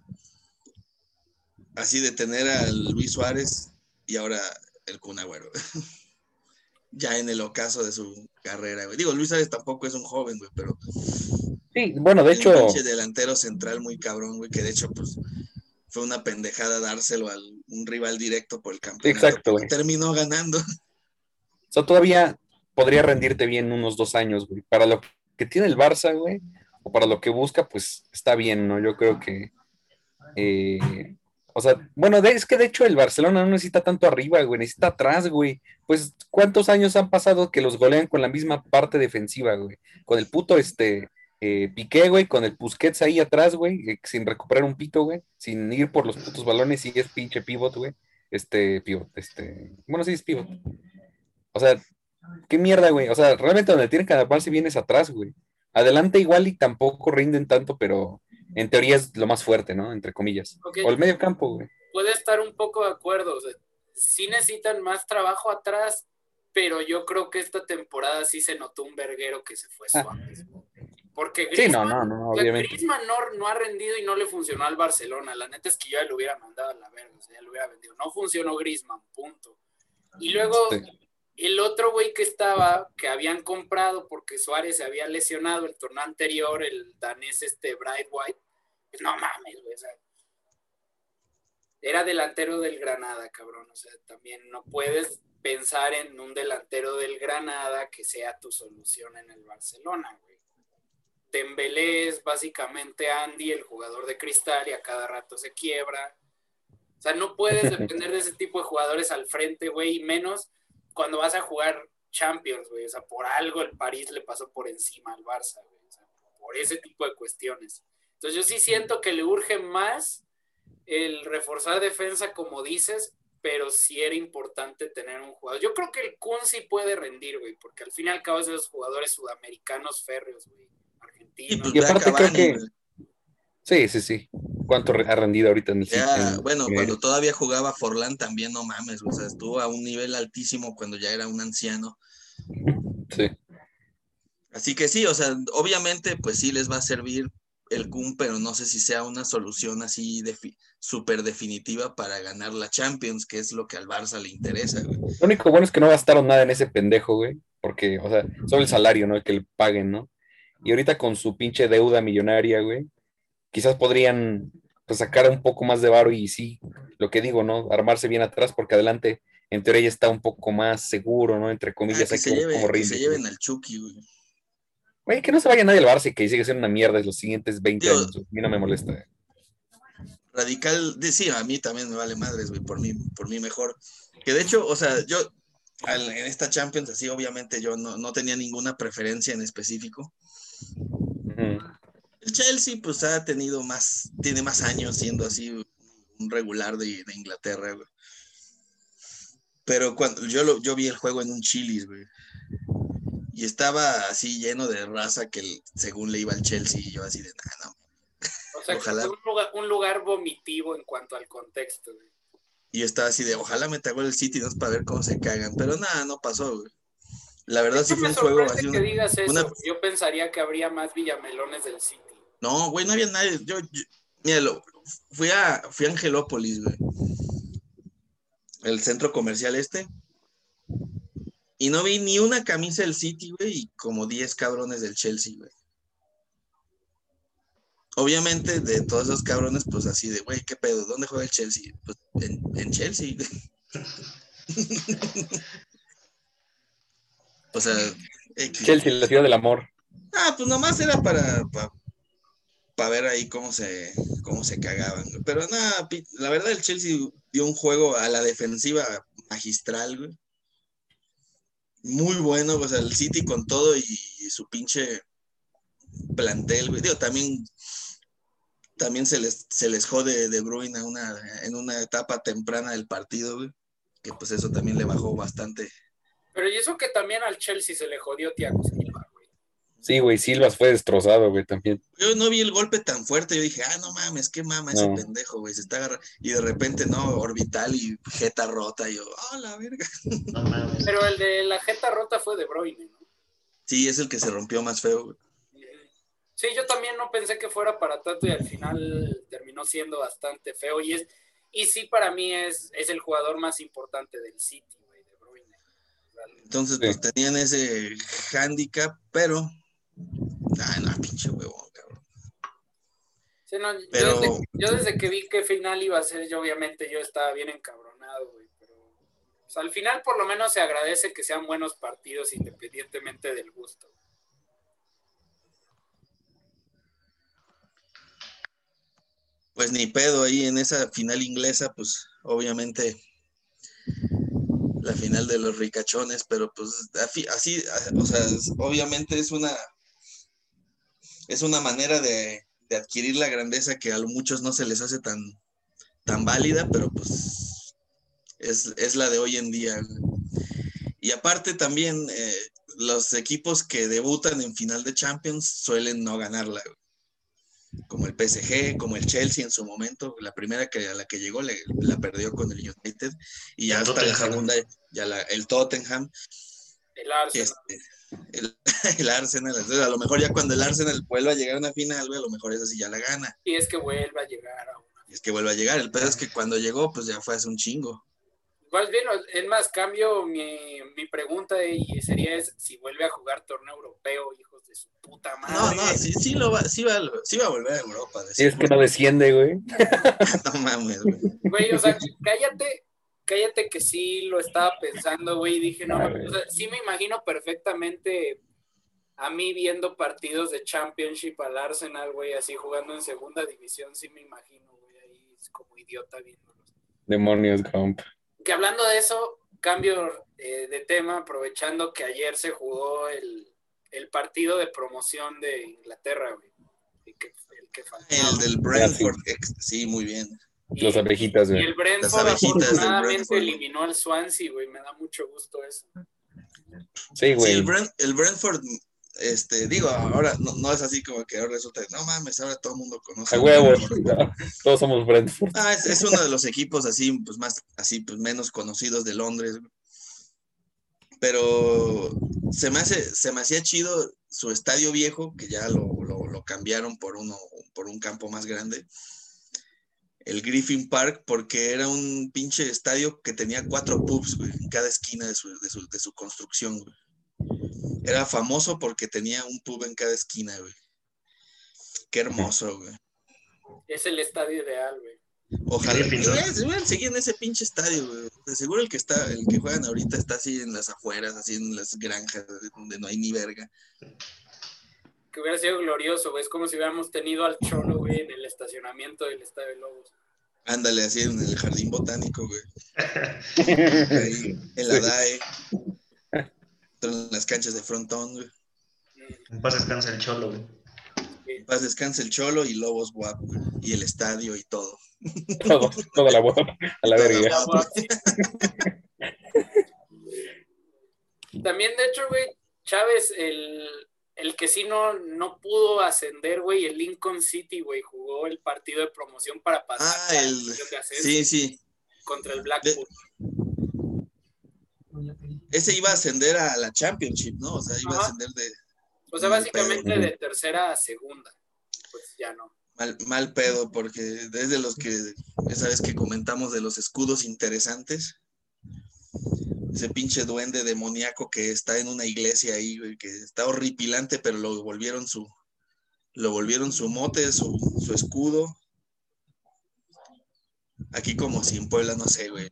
Speaker 4: así de tener al Luis Suárez y ahora el Kun Agüero. Ya en el ocaso de su carrera, güey. Digo, Luis Suárez tampoco es un joven, güey, pero
Speaker 3: Sí, bueno, de hecho,
Speaker 4: un delantero central muy cabrón, güey, que de hecho, pues, fue una pendejada dárselo a un rival directo por el campeonato.
Speaker 3: Exacto, güey.
Speaker 4: Terminó ganando.
Speaker 3: o sea, todavía podría rendirte bien unos dos años, güey. Para lo que tiene el Barça, güey, o para lo que busca, pues está bien, ¿no? Yo creo que. eh, o sea, bueno, es que de hecho el Barcelona no necesita tanto arriba, güey, necesita atrás, güey. Pues, ¿cuántos años han pasado que los golean con la misma parte defensiva, güey? Con el puto, este, eh, Piqué, güey, con el Busquets ahí atrás, güey, eh, sin recuperar un pito, güey, sin ir por los putos balones, y es pinche pivot, güey. Este, pivot, este, bueno, sí es pivot. O sea, qué mierda, güey. O sea, realmente donde tienen que adaptarse bien es atrás, güey. Adelante igual y tampoco rinden tanto, pero en teoría es lo más fuerte, ¿no? Entre comillas. O el medio campo, güey.
Speaker 2: Puede estar un poco de acuerdo. O sea, sí necesitan más trabajo atrás, pero yo creo que esta temporada sí se notó un verguero que se fue
Speaker 3: Ah.
Speaker 2: suave. Porque
Speaker 3: Sí, no,
Speaker 2: Griezmann-
Speaker 3: no, no, obviamente.
Speaker 2: Griezmann no, no ha rendido y no le funcionó al Barcelona. La neta es que yo ya lo hubiera mandado a la verga, o sea, ya lo hubiera vendido. No funcionó Griezmann, punto. Y luego
Speaker 3: Sí.
Speaker 2: El otro güey que estaba, que habían comprado porque Suárez se había lesionado el torneo anterior, el danés este Bright White, pues no mames, güey, o sea, era delantero del Granada, cabrón. O sea, también no puedes pensar en un delantero del Granada que sea tu solución en el Barcelona, güey. Dembélé es básicamente Andy, el jugador de cristal, y a cada rato se quiebra. O sea, no puedes depender de ese tipo de jugadores al frente, güey, y menos cuando vas a jugar Champions, güey. O sea, por algo el París le pasó por encima al Barça, güey. O sea, por ese tipo de cuestiones. Entonces yo sí siento que le urge más el reforzar defensa, como dices, pero sí era importante tener un jugador. Yo creo que el Kun sí puede rendir, güey, porque al fin y al cabo es de los jugadores sudamericanos férreos, güey,
Speaker 4: Y
Speaker 2: argentinos.
Speaker 4: pues
Speaker 3: Y aparte creo que-. Sí, sí, sí. ¿Cuánto ha rendido ahorita en el
Speaker 4: Ya,
Speaker 3: en-
Speaker 4: bueno,
Speaker 3: en-
Speaker 4: cuando todavía jugaba Forlán también, no mames, o sea, estuvo a un nivel altísimo cuando ya era un anciano.
Speaker 3: Sí.
Speaker 4: Así que sí, o sea, obviamente, pues sí les va a servir el Kun, pero no sé si sea una solución así defi- súper definitiva para ganar la Champions, que es lo que al Barça le interesa, güey.
Speaker 3: Lo único bueno es que no gastaron nada en ese pendejo, güey. Porque, o sea, solo el salario, ¿no? El que le paguen, ¿no? Y ahorita con su pinche deuda millonaria, güey, quizás podrían pues, sacar un poco más de varo y sí, lo que digo, ¿no? Armarse bien atrás porque adelante, en teoría, ya está un poco más seguro, ¿no? Entre
Speaker 4: Ah,
Speaker 3: comillas,
Speaker 4: que se,
Speaker 3: que
Speaker 4: lleve-
Speaker 3: cómo
Speaker 4: que se lleven al Chucky, güey.
Speaker 3: Güey, que no se vaya nadie al Barça y que siga siendo una mierda los siguientes 20
Speaker 4: Digo-
Speaker 3: años. A mí no me molesta.
Speaker 4: Radical, de, sí, a mí también me vale madres, güey, por mí, por mí mejor. Que de hecho, o sea, yo al- en esta Champions, así, obviamente yo no, no tenía ninguna preferencia en específico. El Chelsea, pues ha tenido más, tiene más años siendo así un regular de, de Inglaterra, güey. Pero cuando yo, lo, yo vi el juego en un Chili's, güey. Y estaba así lleno de raza que según le iba al Chelsea, y yo así de, nah, no.
Speaker 2: O sea, que
Speaker 4: Ojalá.
Speaker 2: fue un lugar, un lugar vomitivo en cuanto al contexto, güey.
Speaker 4: Y yo estaba así de, ojalá me traigo el City, no es para ver cómo se cagan. Pero nada, no pasó, güey. La verdad sí fue un juego así.
Speaker 2: que
Speaker 4: una-
Speaker 2: digas eso.
Speaker 4: una-
Speaker 2: Yo pensaría que habría más Villamelones del City.
Speaker 4: No, güey, no había nadie. Yo, yo- mira, lo- fui a, fui a Angelópolis, güey. El centro comercial este. Y no vi ni una camisa del City, güey, y como 10 cabrones del Chelsea, güey. Obviamente, de todos esos cabrones, pues así de, güey, ¿qué pedo? ¿Dónde juega el Chelsea? Pues en, en Chelsea. o sea, X.
Speaker 3: Chelsea, la ciudad del amor.
Speaker 4: Ah, pues nomás era para, para, ver ahí cómo se, cómo se cagaban. Pero nada, la verdad el Chelsea dio un juego a la defensiva magistral, güey. Muy bueno, sea, el City con todo y, su pinche plantel, güey. Digo, también, también se les, se les jode De Bruyne a una, en una etapa temprana del partido, güey. Que pues eso también le bajó bastante.
Speaker 2: Pero y eso que también al Chelsea se le jodió güey.
Speaker 3: Sí, güey, Silvas fue destrozado, güey, también.
Speaker 4: Yo no vi el golpe tan fuerte, yo dije, ah, no mames, qué mama ese
Speaker 3: No.
Speaker 4: pendejo, güey, se está agarrando. Y de repente, no, orbital y jeta rota, y yo, ah, la verga.
Speaker 5: No mames.
Speaker 2: Pero el de la jeta rota fue De Bruyne, ¿no?
Speaker 4: Sí, es el que se rompió más feo, güey.
Speaker 2: Sí, yo también no pensé que fuera para tanto y al final terminó siendo bastante feo. Y es y sí, para mí es, es el jugador más importante del City, güey, De Bruyne.
Speaker 4: Entonces,
Speaker 3: Sí.
Speaker 4: pues tenían ese handicap, pero. Ay, no, pinche huevón, cabrón.
Speaker 2: Sí, no, yo
Speaker 4: Pero-
Speaker 2: desde- yo, desde, que vi qué final iba a ser, yo obviamente yo estaba bien encabronado, güey. Pero al final por lo menos se agradece que sean buenos partidos independientemente del gusto.
Speaker 4: Pues ni pedo ahí en esa final inglesa, pues obviamente la final de los ricachones, pero pues así, o sea, obviamente es una es una manera de, de adquirir la grandeza que a muchos no se les hace tan, tan válida, pero pues es, es la de hoy en día. Y aparte también eh, los equipos que debutan en final de Champions suelen no ganarla. como el PSG, como el Chelsea en su momento, la primera que a la que llegó le- la perdió con el United y ya
Speaker 5: El
Speaker 4: hasta la segunda, ya la, el Tottenham,
Speaker 2: El Arsenal.
Speaker 4: este, el, el Arsenal, entonces a lo mejor ya cuando el Arsenal vuelva a llegar a una final, güey, a lo mejor esa sí ya la gana,
Speaker 2: Y es que vuelva a llegar a una.
Speaker 4: y es que vuelva a llegar, el pedo es que cuando llegó, pues ya fue hace un chingo.
Speaker 2: Igual bien, es más, cambio mi, mi pregunta y sería es si vuelve a jugar torneo europeo, hijos de su puta madre.
Speaker 4: No, no, sí, sí, lo va, sí, va, sí va a volver a Europa. de
Speaker 3: Si es que no desciende, güey.
Speaker 4: no mames, güey.
Speaker 2: Güey, o sea, cállate, cállate que sí lo estaba pensando, güey, y dije, no, o sea, sí me imagino perfectamente a mí viendo partidos de Championship al Arsenal, güey, así jugando en segunda división, sí me imagino, güey, ahí como idiota viéndolos.
Speaker 3: Demonios, comp.
Speaker 2: Que hablando de eso, cambio eh, de tema, aprovechando que ayer se jugó el, el partido de promoción de Inglaterra, güey. El que, el que faltaba.
Speaker 4: El del Brentford, sí, muy bien.
Speaker 2: Y-
Speaker 3: Los abejitas,
Speaker 2: Y
Speaker 3: güey.
Speaker 2: el Brentford
Speaker 4: Las
Speaker 2: afortunadamente eliminó al Swansea, güey. Me da mucho gusto eso.
Speaker 3: Sí,
Speaker 4: Sí,
Speaker 3: güey.
Speaker 4: el, Brent- el Brentford, este, digo, ahora no, no es así como que ahora resulta, no mames, ahora todo el mundo conoce.
Speaker 3: A huevos.
Speaker 4: Brentford.
Speaker 3: Todos somos Brentford.
Speaker 4: Ah, es, es uno de los equipos así, pues más, así, pues menos conocidos de Londres. güey. Pero se me hace, se me hacía chido su estadio viejo, que ya lo, lo- lo cambiaron por uno, por un campo más grande. El Griffin Park, porque era un pinche estadio que tenía cuatro pubs, güey, en cada esquina de su, de su, de su construcción, güey. Era famoso porque tenía un pub en cada esquina, güey. Qué hermoso, güey.
Speaker 2: Es el estadio ideal, güey.
Speaker 4: Ojalá. Hubieran seguido en ese pinche estadio, güey. De seguro el que está, el que juegan ahorita está así en las afueras, así en las granjas, donde no hay ni verga.
Speaker 2: Que hubiera sido glorioso, güey. Es como si hubiéramos tenido al Cholo, güey, en el estacionamiento del Estadio de Lobos.
Speaker 4: Ándale, así en el jardín botánico, güey. Ahí, en la. DAE. En las canchas de frontón, güey.
Speaker 2: Mm,
Speaker 5: En paz descansa el cholo, güey.
Speaker 4: En paz descanse el cholo y Lobos Guap, güey. Y el estadio y todo.
Speaker 3: Todo, toda la boda. A la verga.
Speaker 2: También, de hecho, güey, Chávez, el, el que sí no, no pudo ascender, güey, el Lincoln City, güey, jugó el partido de promoción para pasar
Speaker 4: Ah,
Speaker 2: a la
Speaker 4: el.
Speaker 2: de
Speaker 4: Sí, sí.
Speaker 2: contra el Blackpool.
Speaker 4: ese iba a ascender a la Championship, ¿no? O sea, iba a ascender de.
Speaker 2: O sea, básicamente de tercera a segunda. Pues ya no.
Speaker 4: Mal, mal pedo, porque es de los que, esa vez que comentamos de los escudos interesantes, ese pinche duende demoníaco que está en una iglesia ahí, güey, que está horripilante, pero lo volvieron su, lo volvieron su mote, su, su escudo. Aquí como si en Puebla, no sé, güey.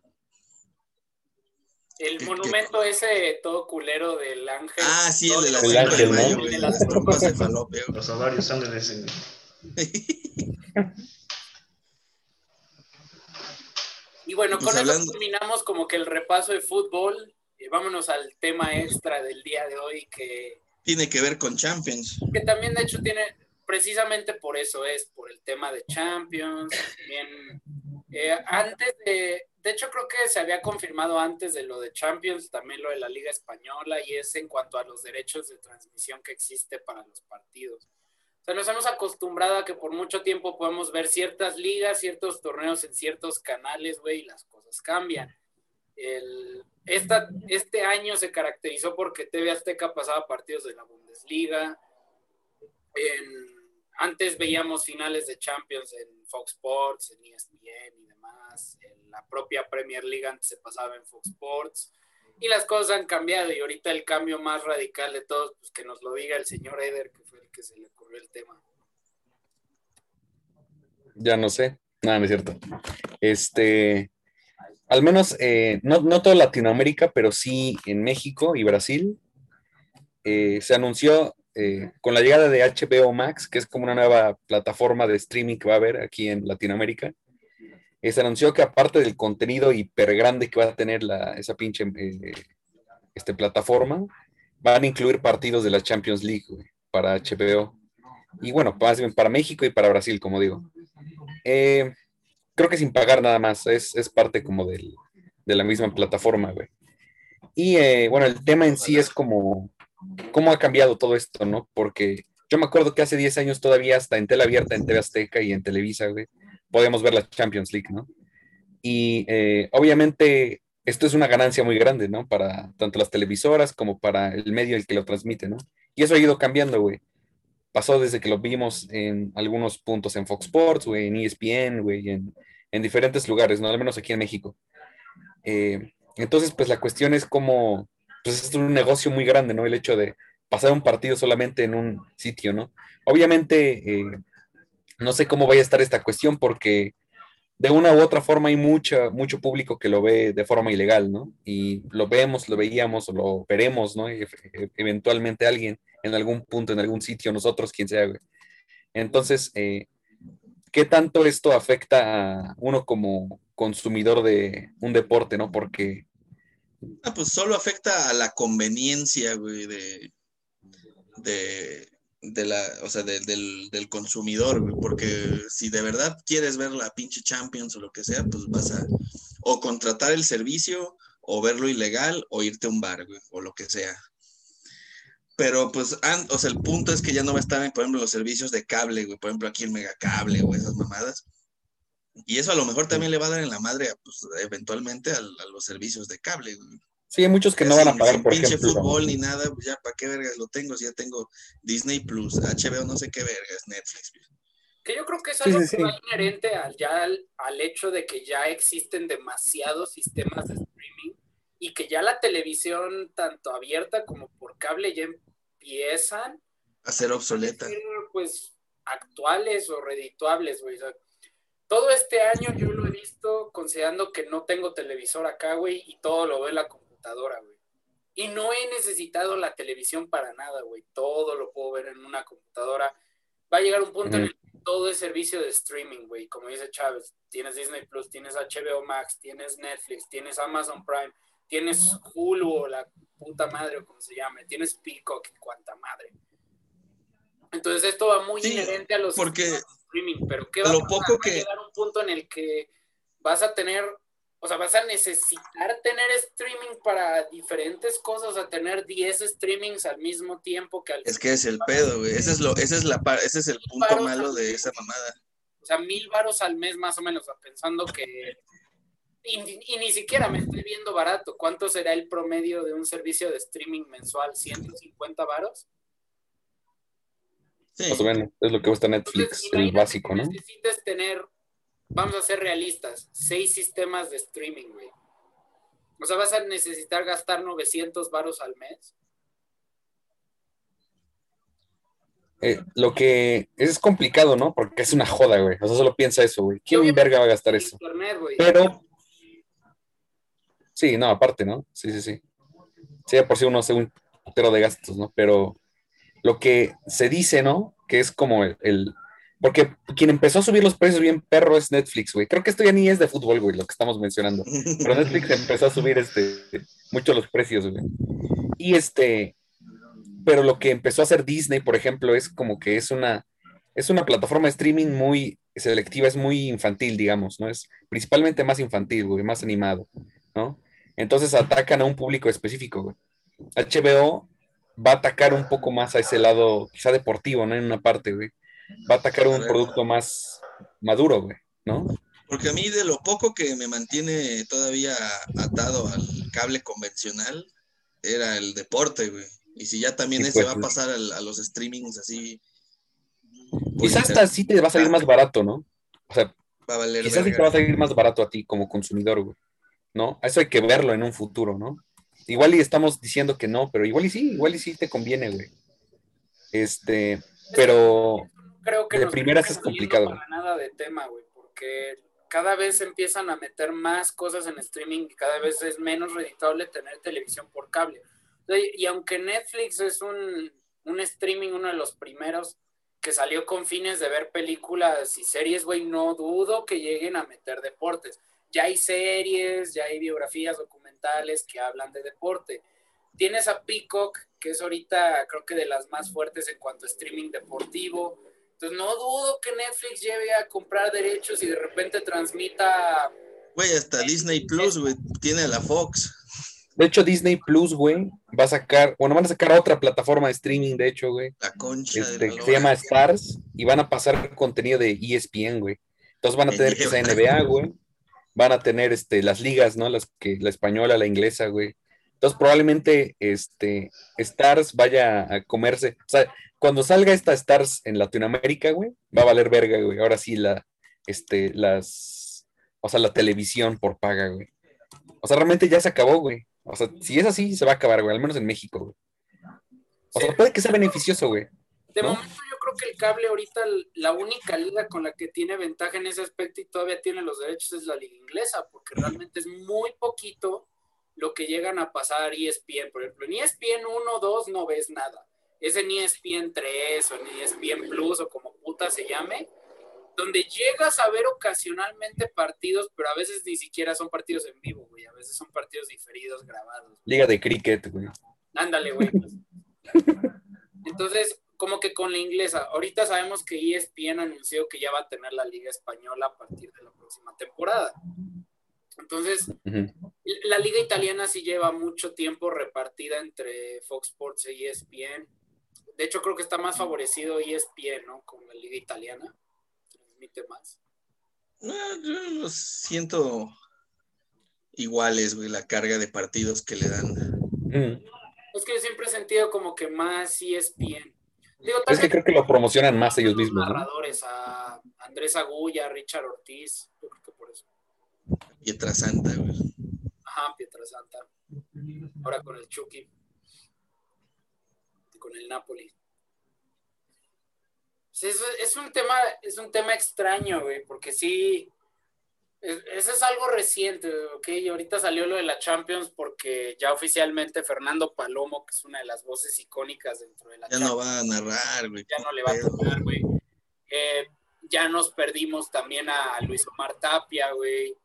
Speaker 2: El monumento ese todo culero del ángel.
Speaker 4: Ah, sí, el de la
Speaker 3: El ángel, ¿no?
Speaker 4: de las trompas de falopio.
Speaker 5: Los ovarios ángeles. en-
Speaker 2: Y bueno,
Speaker 4: Pues
Speaker 2: con
Speaker 4: hablando-
Speaker 2: eso terminamos como que el repaso de fútbol. Y vámonos al tema extra del día de hoy, que,
Speaker 4: Tiene que ver con Champions.
Speaker 2: que también de hecho tiene, precisamente por eso es, por el tema de Champions. También, eh, antes de, de hecho creo que se había confirmado antes de lo de Champions, también lo de la Liga Española, y es en cuanto a los derechos de transmisión que existe para los partidos. Nos hemos acostumbrado a que por mucho tiempo podemos ver ciertas ligas, ciertos torneos en ciertos canales, güey, y las cosas cambian. Esta, este año se caracterizó porque TV Azteca pasaba partidos de la Bundesliga. Antes veíamos finales de Champions en Fox Sports, en ESPN y demás. En la propia Premier League antes se pasaba en Fox Sports. Y las cosas han cambiado y ahorita el cambio más radical de todos, pues que nos lo diga el señor Eder, que fue el que se le el tema.
Speaker 3: Ya no sé. Nada, no es cierto. Este, al menos, eh, no, no toda Latinoamérica, pero sí en México y Brasil, eh, se anunció eh, con la llegada de HBO Max, que es como una nueva plataforma de streaming que va a haber aquí en Latinoamérica. se anunció que aparte del contenido hiper grande que va a tener la, esa pinche este, plataforma, van a incluir partidos de la Champions League para HBO. Y bueno, más bien para México y para Brasil, como digo. Eh, creo que sin pagar nada más, es, es parte como del, de la misma plataforma, güey. Y eh, bueno, el tema en sí es como, cómo ha cambiado todo esto, ¿no? Porque yo me acuerdo que hace 10 años todavía hasta en tela abierta, en TV Azteca y en Televisa, güey, podíamos ver la Champions League, ¿no? Y eh, obviamente esto es una ganancia muy grande, ¿no? Para tanto las televisoras como para el medio el que lo transmite, ¿no? Y eso ha ido cambiando, güey. Pasó desde que lo vimos en algunos puntos en Fox Sports, güey, en ESPN, güey, en, en diferentes lugares, ¿no? Al menos aquí en México. Eh, entonces, pues la cuestión es como, pues es un negocio muy grande, ¿no? El hecho de pasar un partido solamente en un sitio, ¿no? Obviamente, eh, no sé cómo vaya a estar esta cuestión porque de una u otra forma hay mucha, mucho público que lo ve de forma ilegal, ¿no? Y lo vemos, lo veíamos lo veremos, ¿no? Eventualmente alguien en algún punto, en algún sitio, nosotros, quien sea, güey. Entonces, eh, ¿qué tanto esto afecta a uno como consumidor de un deporte, ¿no? Porque
Speaker 4: Ah, pues solo afecta a la conveniencia, güey, de, de, la, o sea, de- del, del consumidor, porque si de verdad quieres ver la pinche Champions o lo que sea, pues vas a o contratar el servicio o verlo ilegal o irte a un bar, güey, o lo que sea. Pero pues, o sea, el punto es que ya no va a estar, en, por ejemplo, los servicios de cable, güey, por ejemplo, aquí el megacable o esas mamadas. Y eso a lo mejor también le va a dar en la madre, pues, eventualmente al- a, los servicios de cable, güey.
Speaker 3: sí, hay muchos que no van a pagar,
Speaker 4: sin
Speaker 3: por
Speaker 4: pinche
Speaker 3: ejemplo.
Speaker 4: fútbol ni nada, pues ya para qué vergas lo tengo, si ya tengo Disney Plus, HBO, no sé qué vergas, Netflix.
Speaker 2: Que yo creo que es
Speaker 3: Sí,
Speaker 2: algo
Speaker 3: sí,
Speaker 2: que
Speaker 3: sí.
Speaker 2: va inherente al, ya al, al hecho de que ya existen demasiados sistemas de streaming y que ya la televisión, tanto abierta como por cable, ya empiezan
Speaker 4: A ser
Speaker 2: a
Speaker 4: obsoleta.
Speaker 2: ser, pues actuales o redituables, güey. O sea, todo este año yo lo he visto considerando que no tengo televisor acá, güey, y todo lo veo en la computadora, güey. Y no he necesitado la televisión para nada, güey. Todo lo puedo ver en una computadora. Va a llegar un punto en el que todo es servicio de streaming, güey. Como dice Chávez, tienes Disney Plus, tienes HBO Max, tienes Netflix, tienes Amazon Prime, tienes Hulu o la puta madre o como se llame, tienes Peacock y cuanta madre. Entonces esto va muy
Speaker 4: Sí,
Speaker 2: inherente a los
Speaker 4: porque
Speaker 2: streaming, pero ¿qué va
Speaker 4: lo
Speaker 2: a pasar?
Speaker 4: poco
Speaker 2: Va a
Speaker 4: que-
Speaker 2: llegar un punto en el que vas a tener, o sea, vas a necesitar tener streaming para diferentes cosas, a tener 10 streamings al mismo tiempo que al
Speaker 4: Es que es el pedo, güey. Ese es, lo, ese es, la, ese es el punto malo
Speaker 2: al
Speaker 4: de esa mamada.
Speaker 2: o sea, mil varos al mes más o menos, o sea, pensando que y, ni siquiera me estoy viendo barato. ¿Cuánto será el promedio de un servicio de streaming mensual? ¿150 varos?
Speaker 3: Sí. Más o menos, es lo que cuesta Netflix, el básico, ¿no?
Speaker 2: Necesitas tener, vamos a ser realistas, seis sistemas de streaming, güey. O sea, vas a necesitar gastar 900 varos al mes.
Speaker 3: Eh, lo que es complicado, ¿no? Porque es una joda, güey. O sea, solo piensa eso, güey. ¿Quién verga va a gastar eso? Pero. Sí, no, aparte, ¿no? Sí, sí, sí. Sí, por si uno hace un putero de gastos, ¿no? Pero lo que se dice, ¿no? Que es como el, porque quien empezó a subir los precios bien perro es Netflix, güey. Creo que esto ya ni es de fútbol, güey, lo que estamos mencionando. Pero Netflix empezó a subir este, mucho los precios, güey. Y este, pero lo que empezó a hacer Disney, por ejemplo, es como que es una, es una plataforma de streaming muy selectiva, es muy infantil, digamos, ¿no? Es principalmente más infantil, güey, más animado, ¿no? Entonces atacan a un público específico, güey. HBO va a atacar un poco más a ese lado, quizá deportivo, ¿no? En una parte, güey. Va a atacar un producto más maduro, güey, ¿no?
Speaker 4: Porque a mí de lo poco que me mantiene todavía atado al cable convencional era el deporte, güey. Y si ya también ese va a pasar a, los streamings así.
Speaker 3: Quizás hasta sí te va a salir más barato, ¿no? O sea, quizás sí te va a salir más barato a ti como consumidor, güey. ¿No? Eso hay que verlo en un futuro, ¿no? Igual y estamos diciendo que no, pero igual y sí, igual y sí te conviene, güey. Este, pero
Speaker 2: creo que
Speaker 3: de primeras es complicado.
Speaker 2: Para nada de tema, güey, porque cada vez empiezan a meter más cosas en streaming y cada vez es menos reditable tener televisión por cable. Y aunque Netflix es un, un streaming, uno de los primeros que salió con fines de ver películas y series, güey, no dudo que lleguen a meter deportes. Ya hay series, ya hay biografías documentales que hablan de deporte. Tienes a Peacock, que es ahorita creo que de las más fuertes en cuanto a streaming deportivo. Entonces no dudo que Netflix lleve a comprar derechos y de repente transmita...
Speaker 4: Güey, hasta Disney Plus, güey, tiene la Fox.
Speaker 3: De hecho, Disney Plus, güey, va a sacar, bueno, van a sacar otra plataforma de streaming, de hecho, güey.
Speaker 4: La concha
Speaker 3: este, que se llama Stars y van a pasar contenido de ESPN, güey. Entonces van a tener que esa NBA, güey. Van a tener este, las ligas, ¿no? Las que, la española, la inglesa, güey. Entonces probablemente este, Stars vaya a comerse. O sea, cuando salga esta Stars en Latinoamérica, güey, va a valer verga, güey. Ahora sí, la, este, las, o sea, la televisión por paga, güey. O sea, realmente ya se acabó, güey. O sea, si es así, se va a acabar, güey, al menos en México, güey. O sea, puede que sea beneficioso, güey.
Speaker 2: De momento creo que el cable ahorita, la única liga con la que tiene ventaja en ese aspecto y todavía tiene los derechos es la liga inglesa, porque realmente es muy poquito lo que llegan a pasar ESPN. Por ejemplo, en ESPN 1, 2 no ves nada. Es en ESPN 3 o en ESPN Plus o como puta se llame, donde llegas a ver ocasionalmente partidos, pero a veces ni siquiera son partidos en vivo, güey. A veces son partidos diferidos, grabados.
Speaker 3: Liga de cricket, güey.
Speaker 2: Ándale, güey. Entonces, como que con la inglesa, ahorita sabemos que ESPN anunció que ya va a tener la Liga Española a partir de la próxima temporada. Entonces, la Liga Italiana sí lleva mucho tiempo repartida entre Fox Sports y e ESPN. De hecho, creo que está más favorecido ESPN, ¿no? Con la Liga Italiana más.
Speaker 4: No, yo los siento iguales, güey, la carga de partidos que le dan.
Speaker 2: Mm. Es que yo siempre he sentido como que más ESPN.
Speaker 3: Digo, es que creo que lo promocionan más ellos mismos.
Speaker 2: Narradores, a Andrés Agulla, a Richard Ortiz, yo creo que por eso.
Speaker 4: Pietra Santa, güey.
Speaker 2: Ajá, Pietra Santa. Ahora con el Chucky. Y con el Napoli es, un tema, es un tema extraño, güey, porque sí, eso es algo reciente, ok, y ahorita salió lo de la Champions porque ya oficialmente Fernando Palomo, que es una de las voces icónicas dentro de la
Speaker 4: ya
Speaker 2: Champions.
Speaker 4: no va a narrar, güey.
Speaker 2: Ya no le va a tocar, güey. Eh, ya nos perdimos también a Luis Omar Tapia, güey.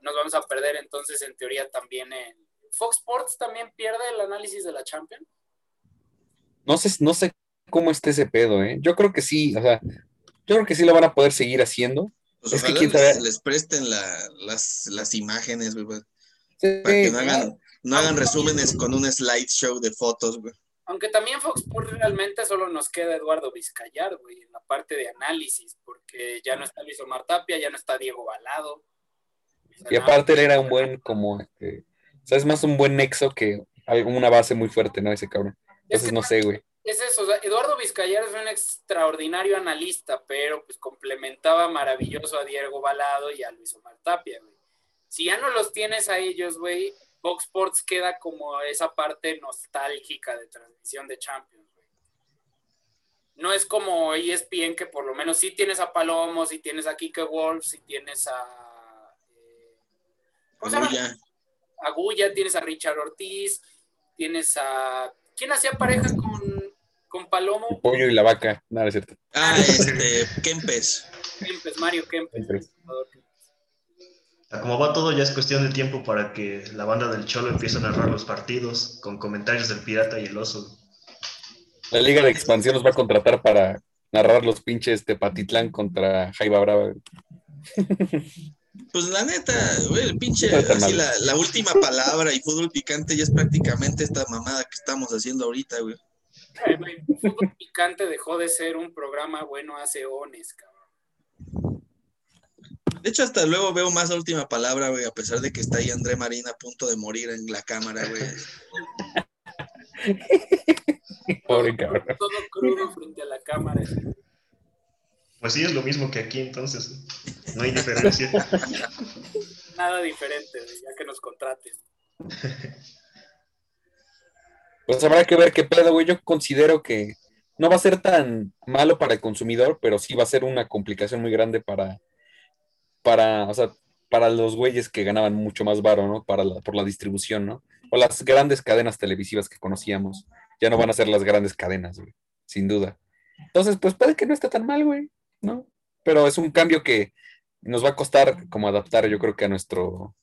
Speaker 2: Nos vamos a perder entonces en teoría también en... Fox Sports también pierde el análisis de la Champions.
Speaker 3: No sé, no sé cómo está ese pedo, ¿eh? Yo creo que sí, o sea, yo creo que sí lo van a poder seguir haciendo.
Speaker 4: Pues es que les, presten las, imágenes, güey, para que no hagan, no hagan resúmenes con un slideshow de fotos, güey.
Speaker 2: Aunque también Fox Sports realmente solo nos queda Eduardo Vizcayar, güey, en la parte de análisis, porque ya no está Luis Omar Tapia, ya no está Diego Balado.
Speaker 3: Y aparte él era un buen, como, este, o sea, es más un buen nexo que una base muy fuerte, ¿no? Ese cabrón. Entonces, no sé, güey.
Speaker 2: Es eso, o sea, Eduardo Vizcayar es un extraordinario analista, pero pues complementaba maravilloso a Diego Balado y a Luis Omar Tapia, güey. Si ya no los tienes a ellos, güey, Fox Sports queda como esa parte nostálgica de transmisión de Champions, güey. No es como ESPN que por lo menos sí tienes a Palomo, sí tienes a Kike Wolf, sí tienes a... Eh, ¿Cómo se llama? Agulla, tienes a Richard Ortiz, tienes a... ¿Quién hacía pareja con, con Palomo?
Speaker 3: El pollo y la vaca, nada es cierto.
Speaker 4: Ah, este, Kempes.
Speaker 2: Kempes, Mario Kempes. Kempes.
Speaker 5: Como va todo, ya es cuestión de tiempo para que la banda del Cholo empiece a narrar los partidos con comentarios del Pirata y el Oso.
Speaker 3: La Liga de Expansión nos va a contratar para narrar los pinches de Patitlán contra Jaiba Brava.
Speaker 4: Pues la neta, güey, el pinche, así la, última palabra y fútbol picante ya es prácticamente esta mamada que estamos haciendo ahorita, güey.
Speaker 2: Fútbol picante dejó de ser un programa bueno hace ones, cabrón.
Speaker 4: De hecho, hasta luego veo más la última palabra, güey, a pesar de que está ahí André Marín a punto de morir en la cámara, güey.
Speaker 2: Pobre cabrón. Todo crudo frente a la cámara.
Speaker 5: Pues sí, es lo mismo que aquí, entonces. No hay diferencia.
Speaker 2: Nada diferente, ya que nos contraten.
Speaker 3: Pues habrá que ver qué pedo, güey. Yo considero que no va a ser tan malo para el consumidor, pero sí va a ser una complicación muy grande para, para, o sea, para los güeyes que ganaban mucho más varo, ¿no? Para por la distribución, ¿no? O las grandes cadenas televisivas que conocíamos. Ya no van a ser las grandes cadenas, güey. Sin duda. Entonces, pues puede que no esté tan mal, güey. ¿no? Pero es un cambio que nos va a costar como adaptar, yo creo que a nuestro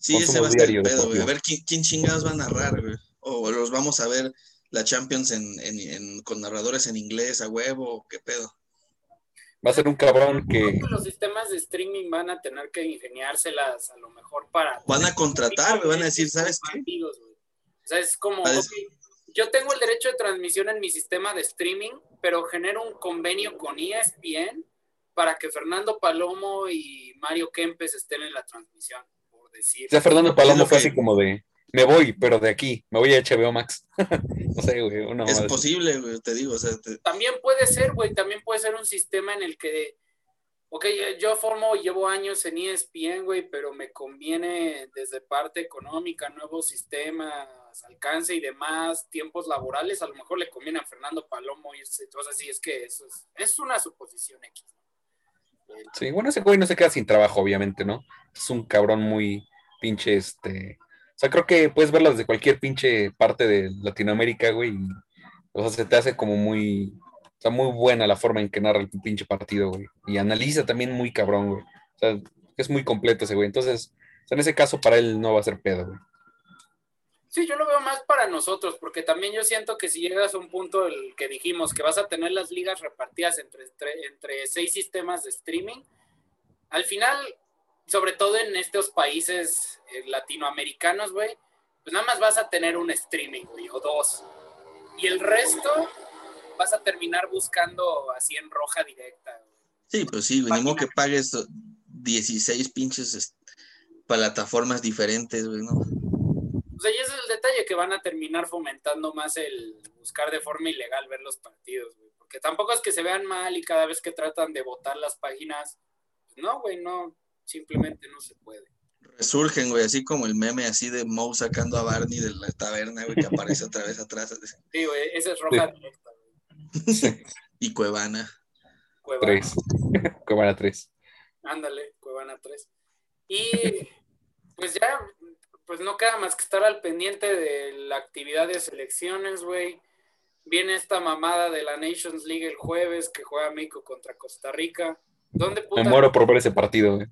Speaker 4: sí, ese va a ser el pedo, A ver ¿quién, chingados va a narrar, güey. O los vamos a ver la Champions en, con narradores en inglés a huevo, qué pedo.
Speaker 3: Va a ser un cabrón que...
Speaker 2: Los sistemas de streaming van a tener que ingeniárselas a lo mejor para...
Speaker 4: Van a contratar, me van a decir, ¿sabes qué?
Speaker 2: o sea, es como, yo tengo el derecho de transmisión en mi sistema de streaming, pero genero un convenio con ESPN para que Fernando Palomo y Mario Kempes estén en la transmisión, por decir.
Speaker 3: O sea, Fernando Palomo fue así como de, me voy, pero de aquí, me voy a HBO Max. no sé, güey.
Speaker 4: es posible, güey, te digo. O sea,
Speaker 2: También puede ser, güey, también puede ser un sistema en el que, ok, yo formo, llevo años en ESPN, güey, pero me conviene desde parte económica, nuevo sistema alcance y demás, tiempos laborales, a lo mejor le conviene a Fernando Palomo irse. Entonces, sí, es que eso es, una suposición X.
Speaker 3: Sí, bueno, ese güey no se queda sin trabajo, obviamente, ¿no? Es un cabrón muy pinche, este... O sea, creo que puedes verlo desde cualquier pinche parte de Latinoamérica, güey. o sea, se te hace como muy... O sea, muy buena la forma en que narra el pinche partido, güey. Y analiza también muy cabrón, güey. O sea, es muy completo ese güey. Entonces, en ese caso para él no va a ser pedo, güey.
Speaker 2: Sí, yo lo veo más para nosotros, porque también yo siento que si llegas a un punto el que dijimos que vas a tener las ligas repartidas entre, entre, seis sistemas de streaming, al final, sobre todo en estos países eh, latinoamericanos, güey, pues nada más vas a tener un streaming, güey, o dos. Y el resto vas a terminar buscando así en roja directa.
Speaker 4: Sí, pues sí, güey, que pagues 16 pinches plataformas diferentes, güey, ¿no?
Speaker 2: O sea, y ese es el detalle que van a terminar fomentando más el buscar de forma ilegal ver los partidos, güey. Porque tampoco es que se vean mal y cada vez que tratan de votar las páginas, pues no, güey, no, simplemente no se puede.
Speaker 4: Resurgen, güey, así como el meme así de Moe sacando a Barney de la taberna, güey, que aparece otra vez atrás.
Speaker 2: Sí, güey, esa es roja directa,
Speaker 4: güey. y Cuevana.
Speaker 3: Cuevana. Tres. Cuevana 3.
Speaker 2: Ándale, Cuevana 3. Y pues ya pues no queda más que estar al pendiente de la actividad de selecciones, güey. Viene esta mamada de la Nations League el jueves que juega México contra Costa Rica. ¿Dónde
Speaker 3: putas? Me muero por ver ese partido, güey.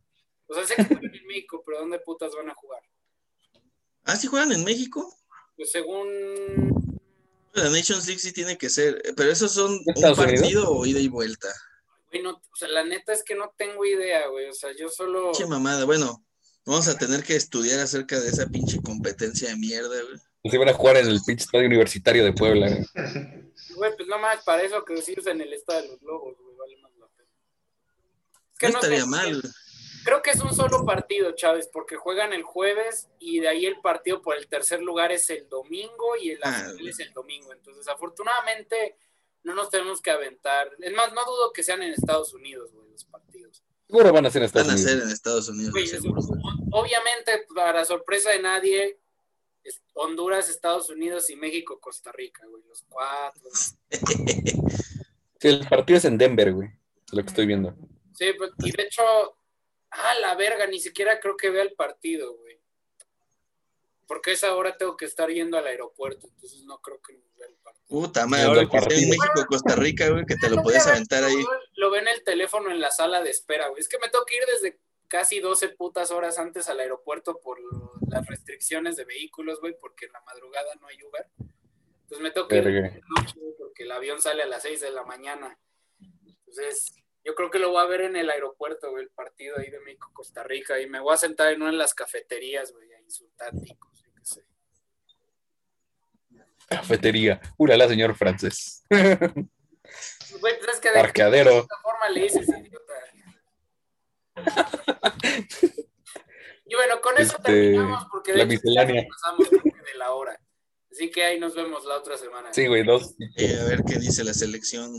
Speaker 2: O sea, sé que juegan en México, pero ¿dónde putas van a jugar?
Speaker 4: ¿Ah, sí juegan en México?
Speaker 2: Pues según.
Speaker 4: La Nations League sí tiene que ser. Pero esos son un partido o ida y vuelta.
Speaker 2: Güey, no, o sea, la neta es que no tengo idea, güey. O sea, yo solo.
Speaker 4: Qué mamada. Bueno, Vamos a tener que estudiar acerca de esa pinche competencia de mierda, güey.
Speaker 3: Pues iban a jugar en el pinche estadio universitario de Puebla,
Speaker 2: güey. Güey, pues no más para eso que decirse en el estado de los lobos, güey, vale más la pena.
Speaker 4: no, estaría mal, güey.
Speaker 2: Creo que es un solo partido, Chávez, porque juegan el jueves y de ahí el partido por el tercer lugar es el domingo y el
Speaker 4: Ah,
Speaker 2: es el domingo. Entonces, afortunadamente, no nos tenemos que aventar. Es más, no dudo que sean en Estados Unidos, güey, los partidos.
Speaker 3: Seguro van a ser en Estados
Speaker 4: Van a
Speaker 3: Unidos.
Speaker 4: ser en Estados Unidos,
Speaker 2: Güey,
Speaker 4: seguro. güey.
Speaker 2: Obviamente, para sorpresa de nadie, es Honduras, Estados Unidos y México, Costa Rica, güey, los cuatro.
Speaker 3: Sí, el partido es en Denver, güey. Es lo que estoy viendo.
Speaker 2: Sí, pues, y de hecho, ah, la verga, ni siquiera creo que vea el partido, güey. Porque a esa hora tengo que estar yendo al aeropuerto, entonces no creo que vea el partido.
Speaker 4: Puta madre,
Speaker 3: el
Speaker 4: que en. México, Costa Rica, güey, que te lo puedes aventar ahí.
Speaker 2: Lo, ve en el teléfono en la sala de espera, güey. Es que me tengo que ir desde casi 12 putas horas antes al aeropuerto por las restricciones de vehículos, güey, porque en la madrugada no hay Uber. Entonces me tengo que ir noche, güey, porque el avión sale a las 6 de la mañana. Entonces, yo creo que lo voy a ver en el aeropuerto, güey, el partido ahí de México-Costa Rica. Y me voy a sentar en una de las cafeterías, güey, a insultar ticos, yo qué sé.
Speaker 3: Cafetería. Urala, señor francés.
Speaker 2: Güey, pues es que de
Speaker 3: Parqueadero.
Speaker 2: esta forma le dices, idiota. Y bueno, con eso
Speaker 3: Este,
Speaker 2: terminamos porque de
Speaker 3: la
Speaker 2: hecho ya
Speaker 3: miscelánea.
Speaker 2: pasamos de la hora. Así que ahí nos vemos la otra semana.
Speaker 3: Sí, güey, dos.
Speaker 4: Eh, a ver qué dice la selección.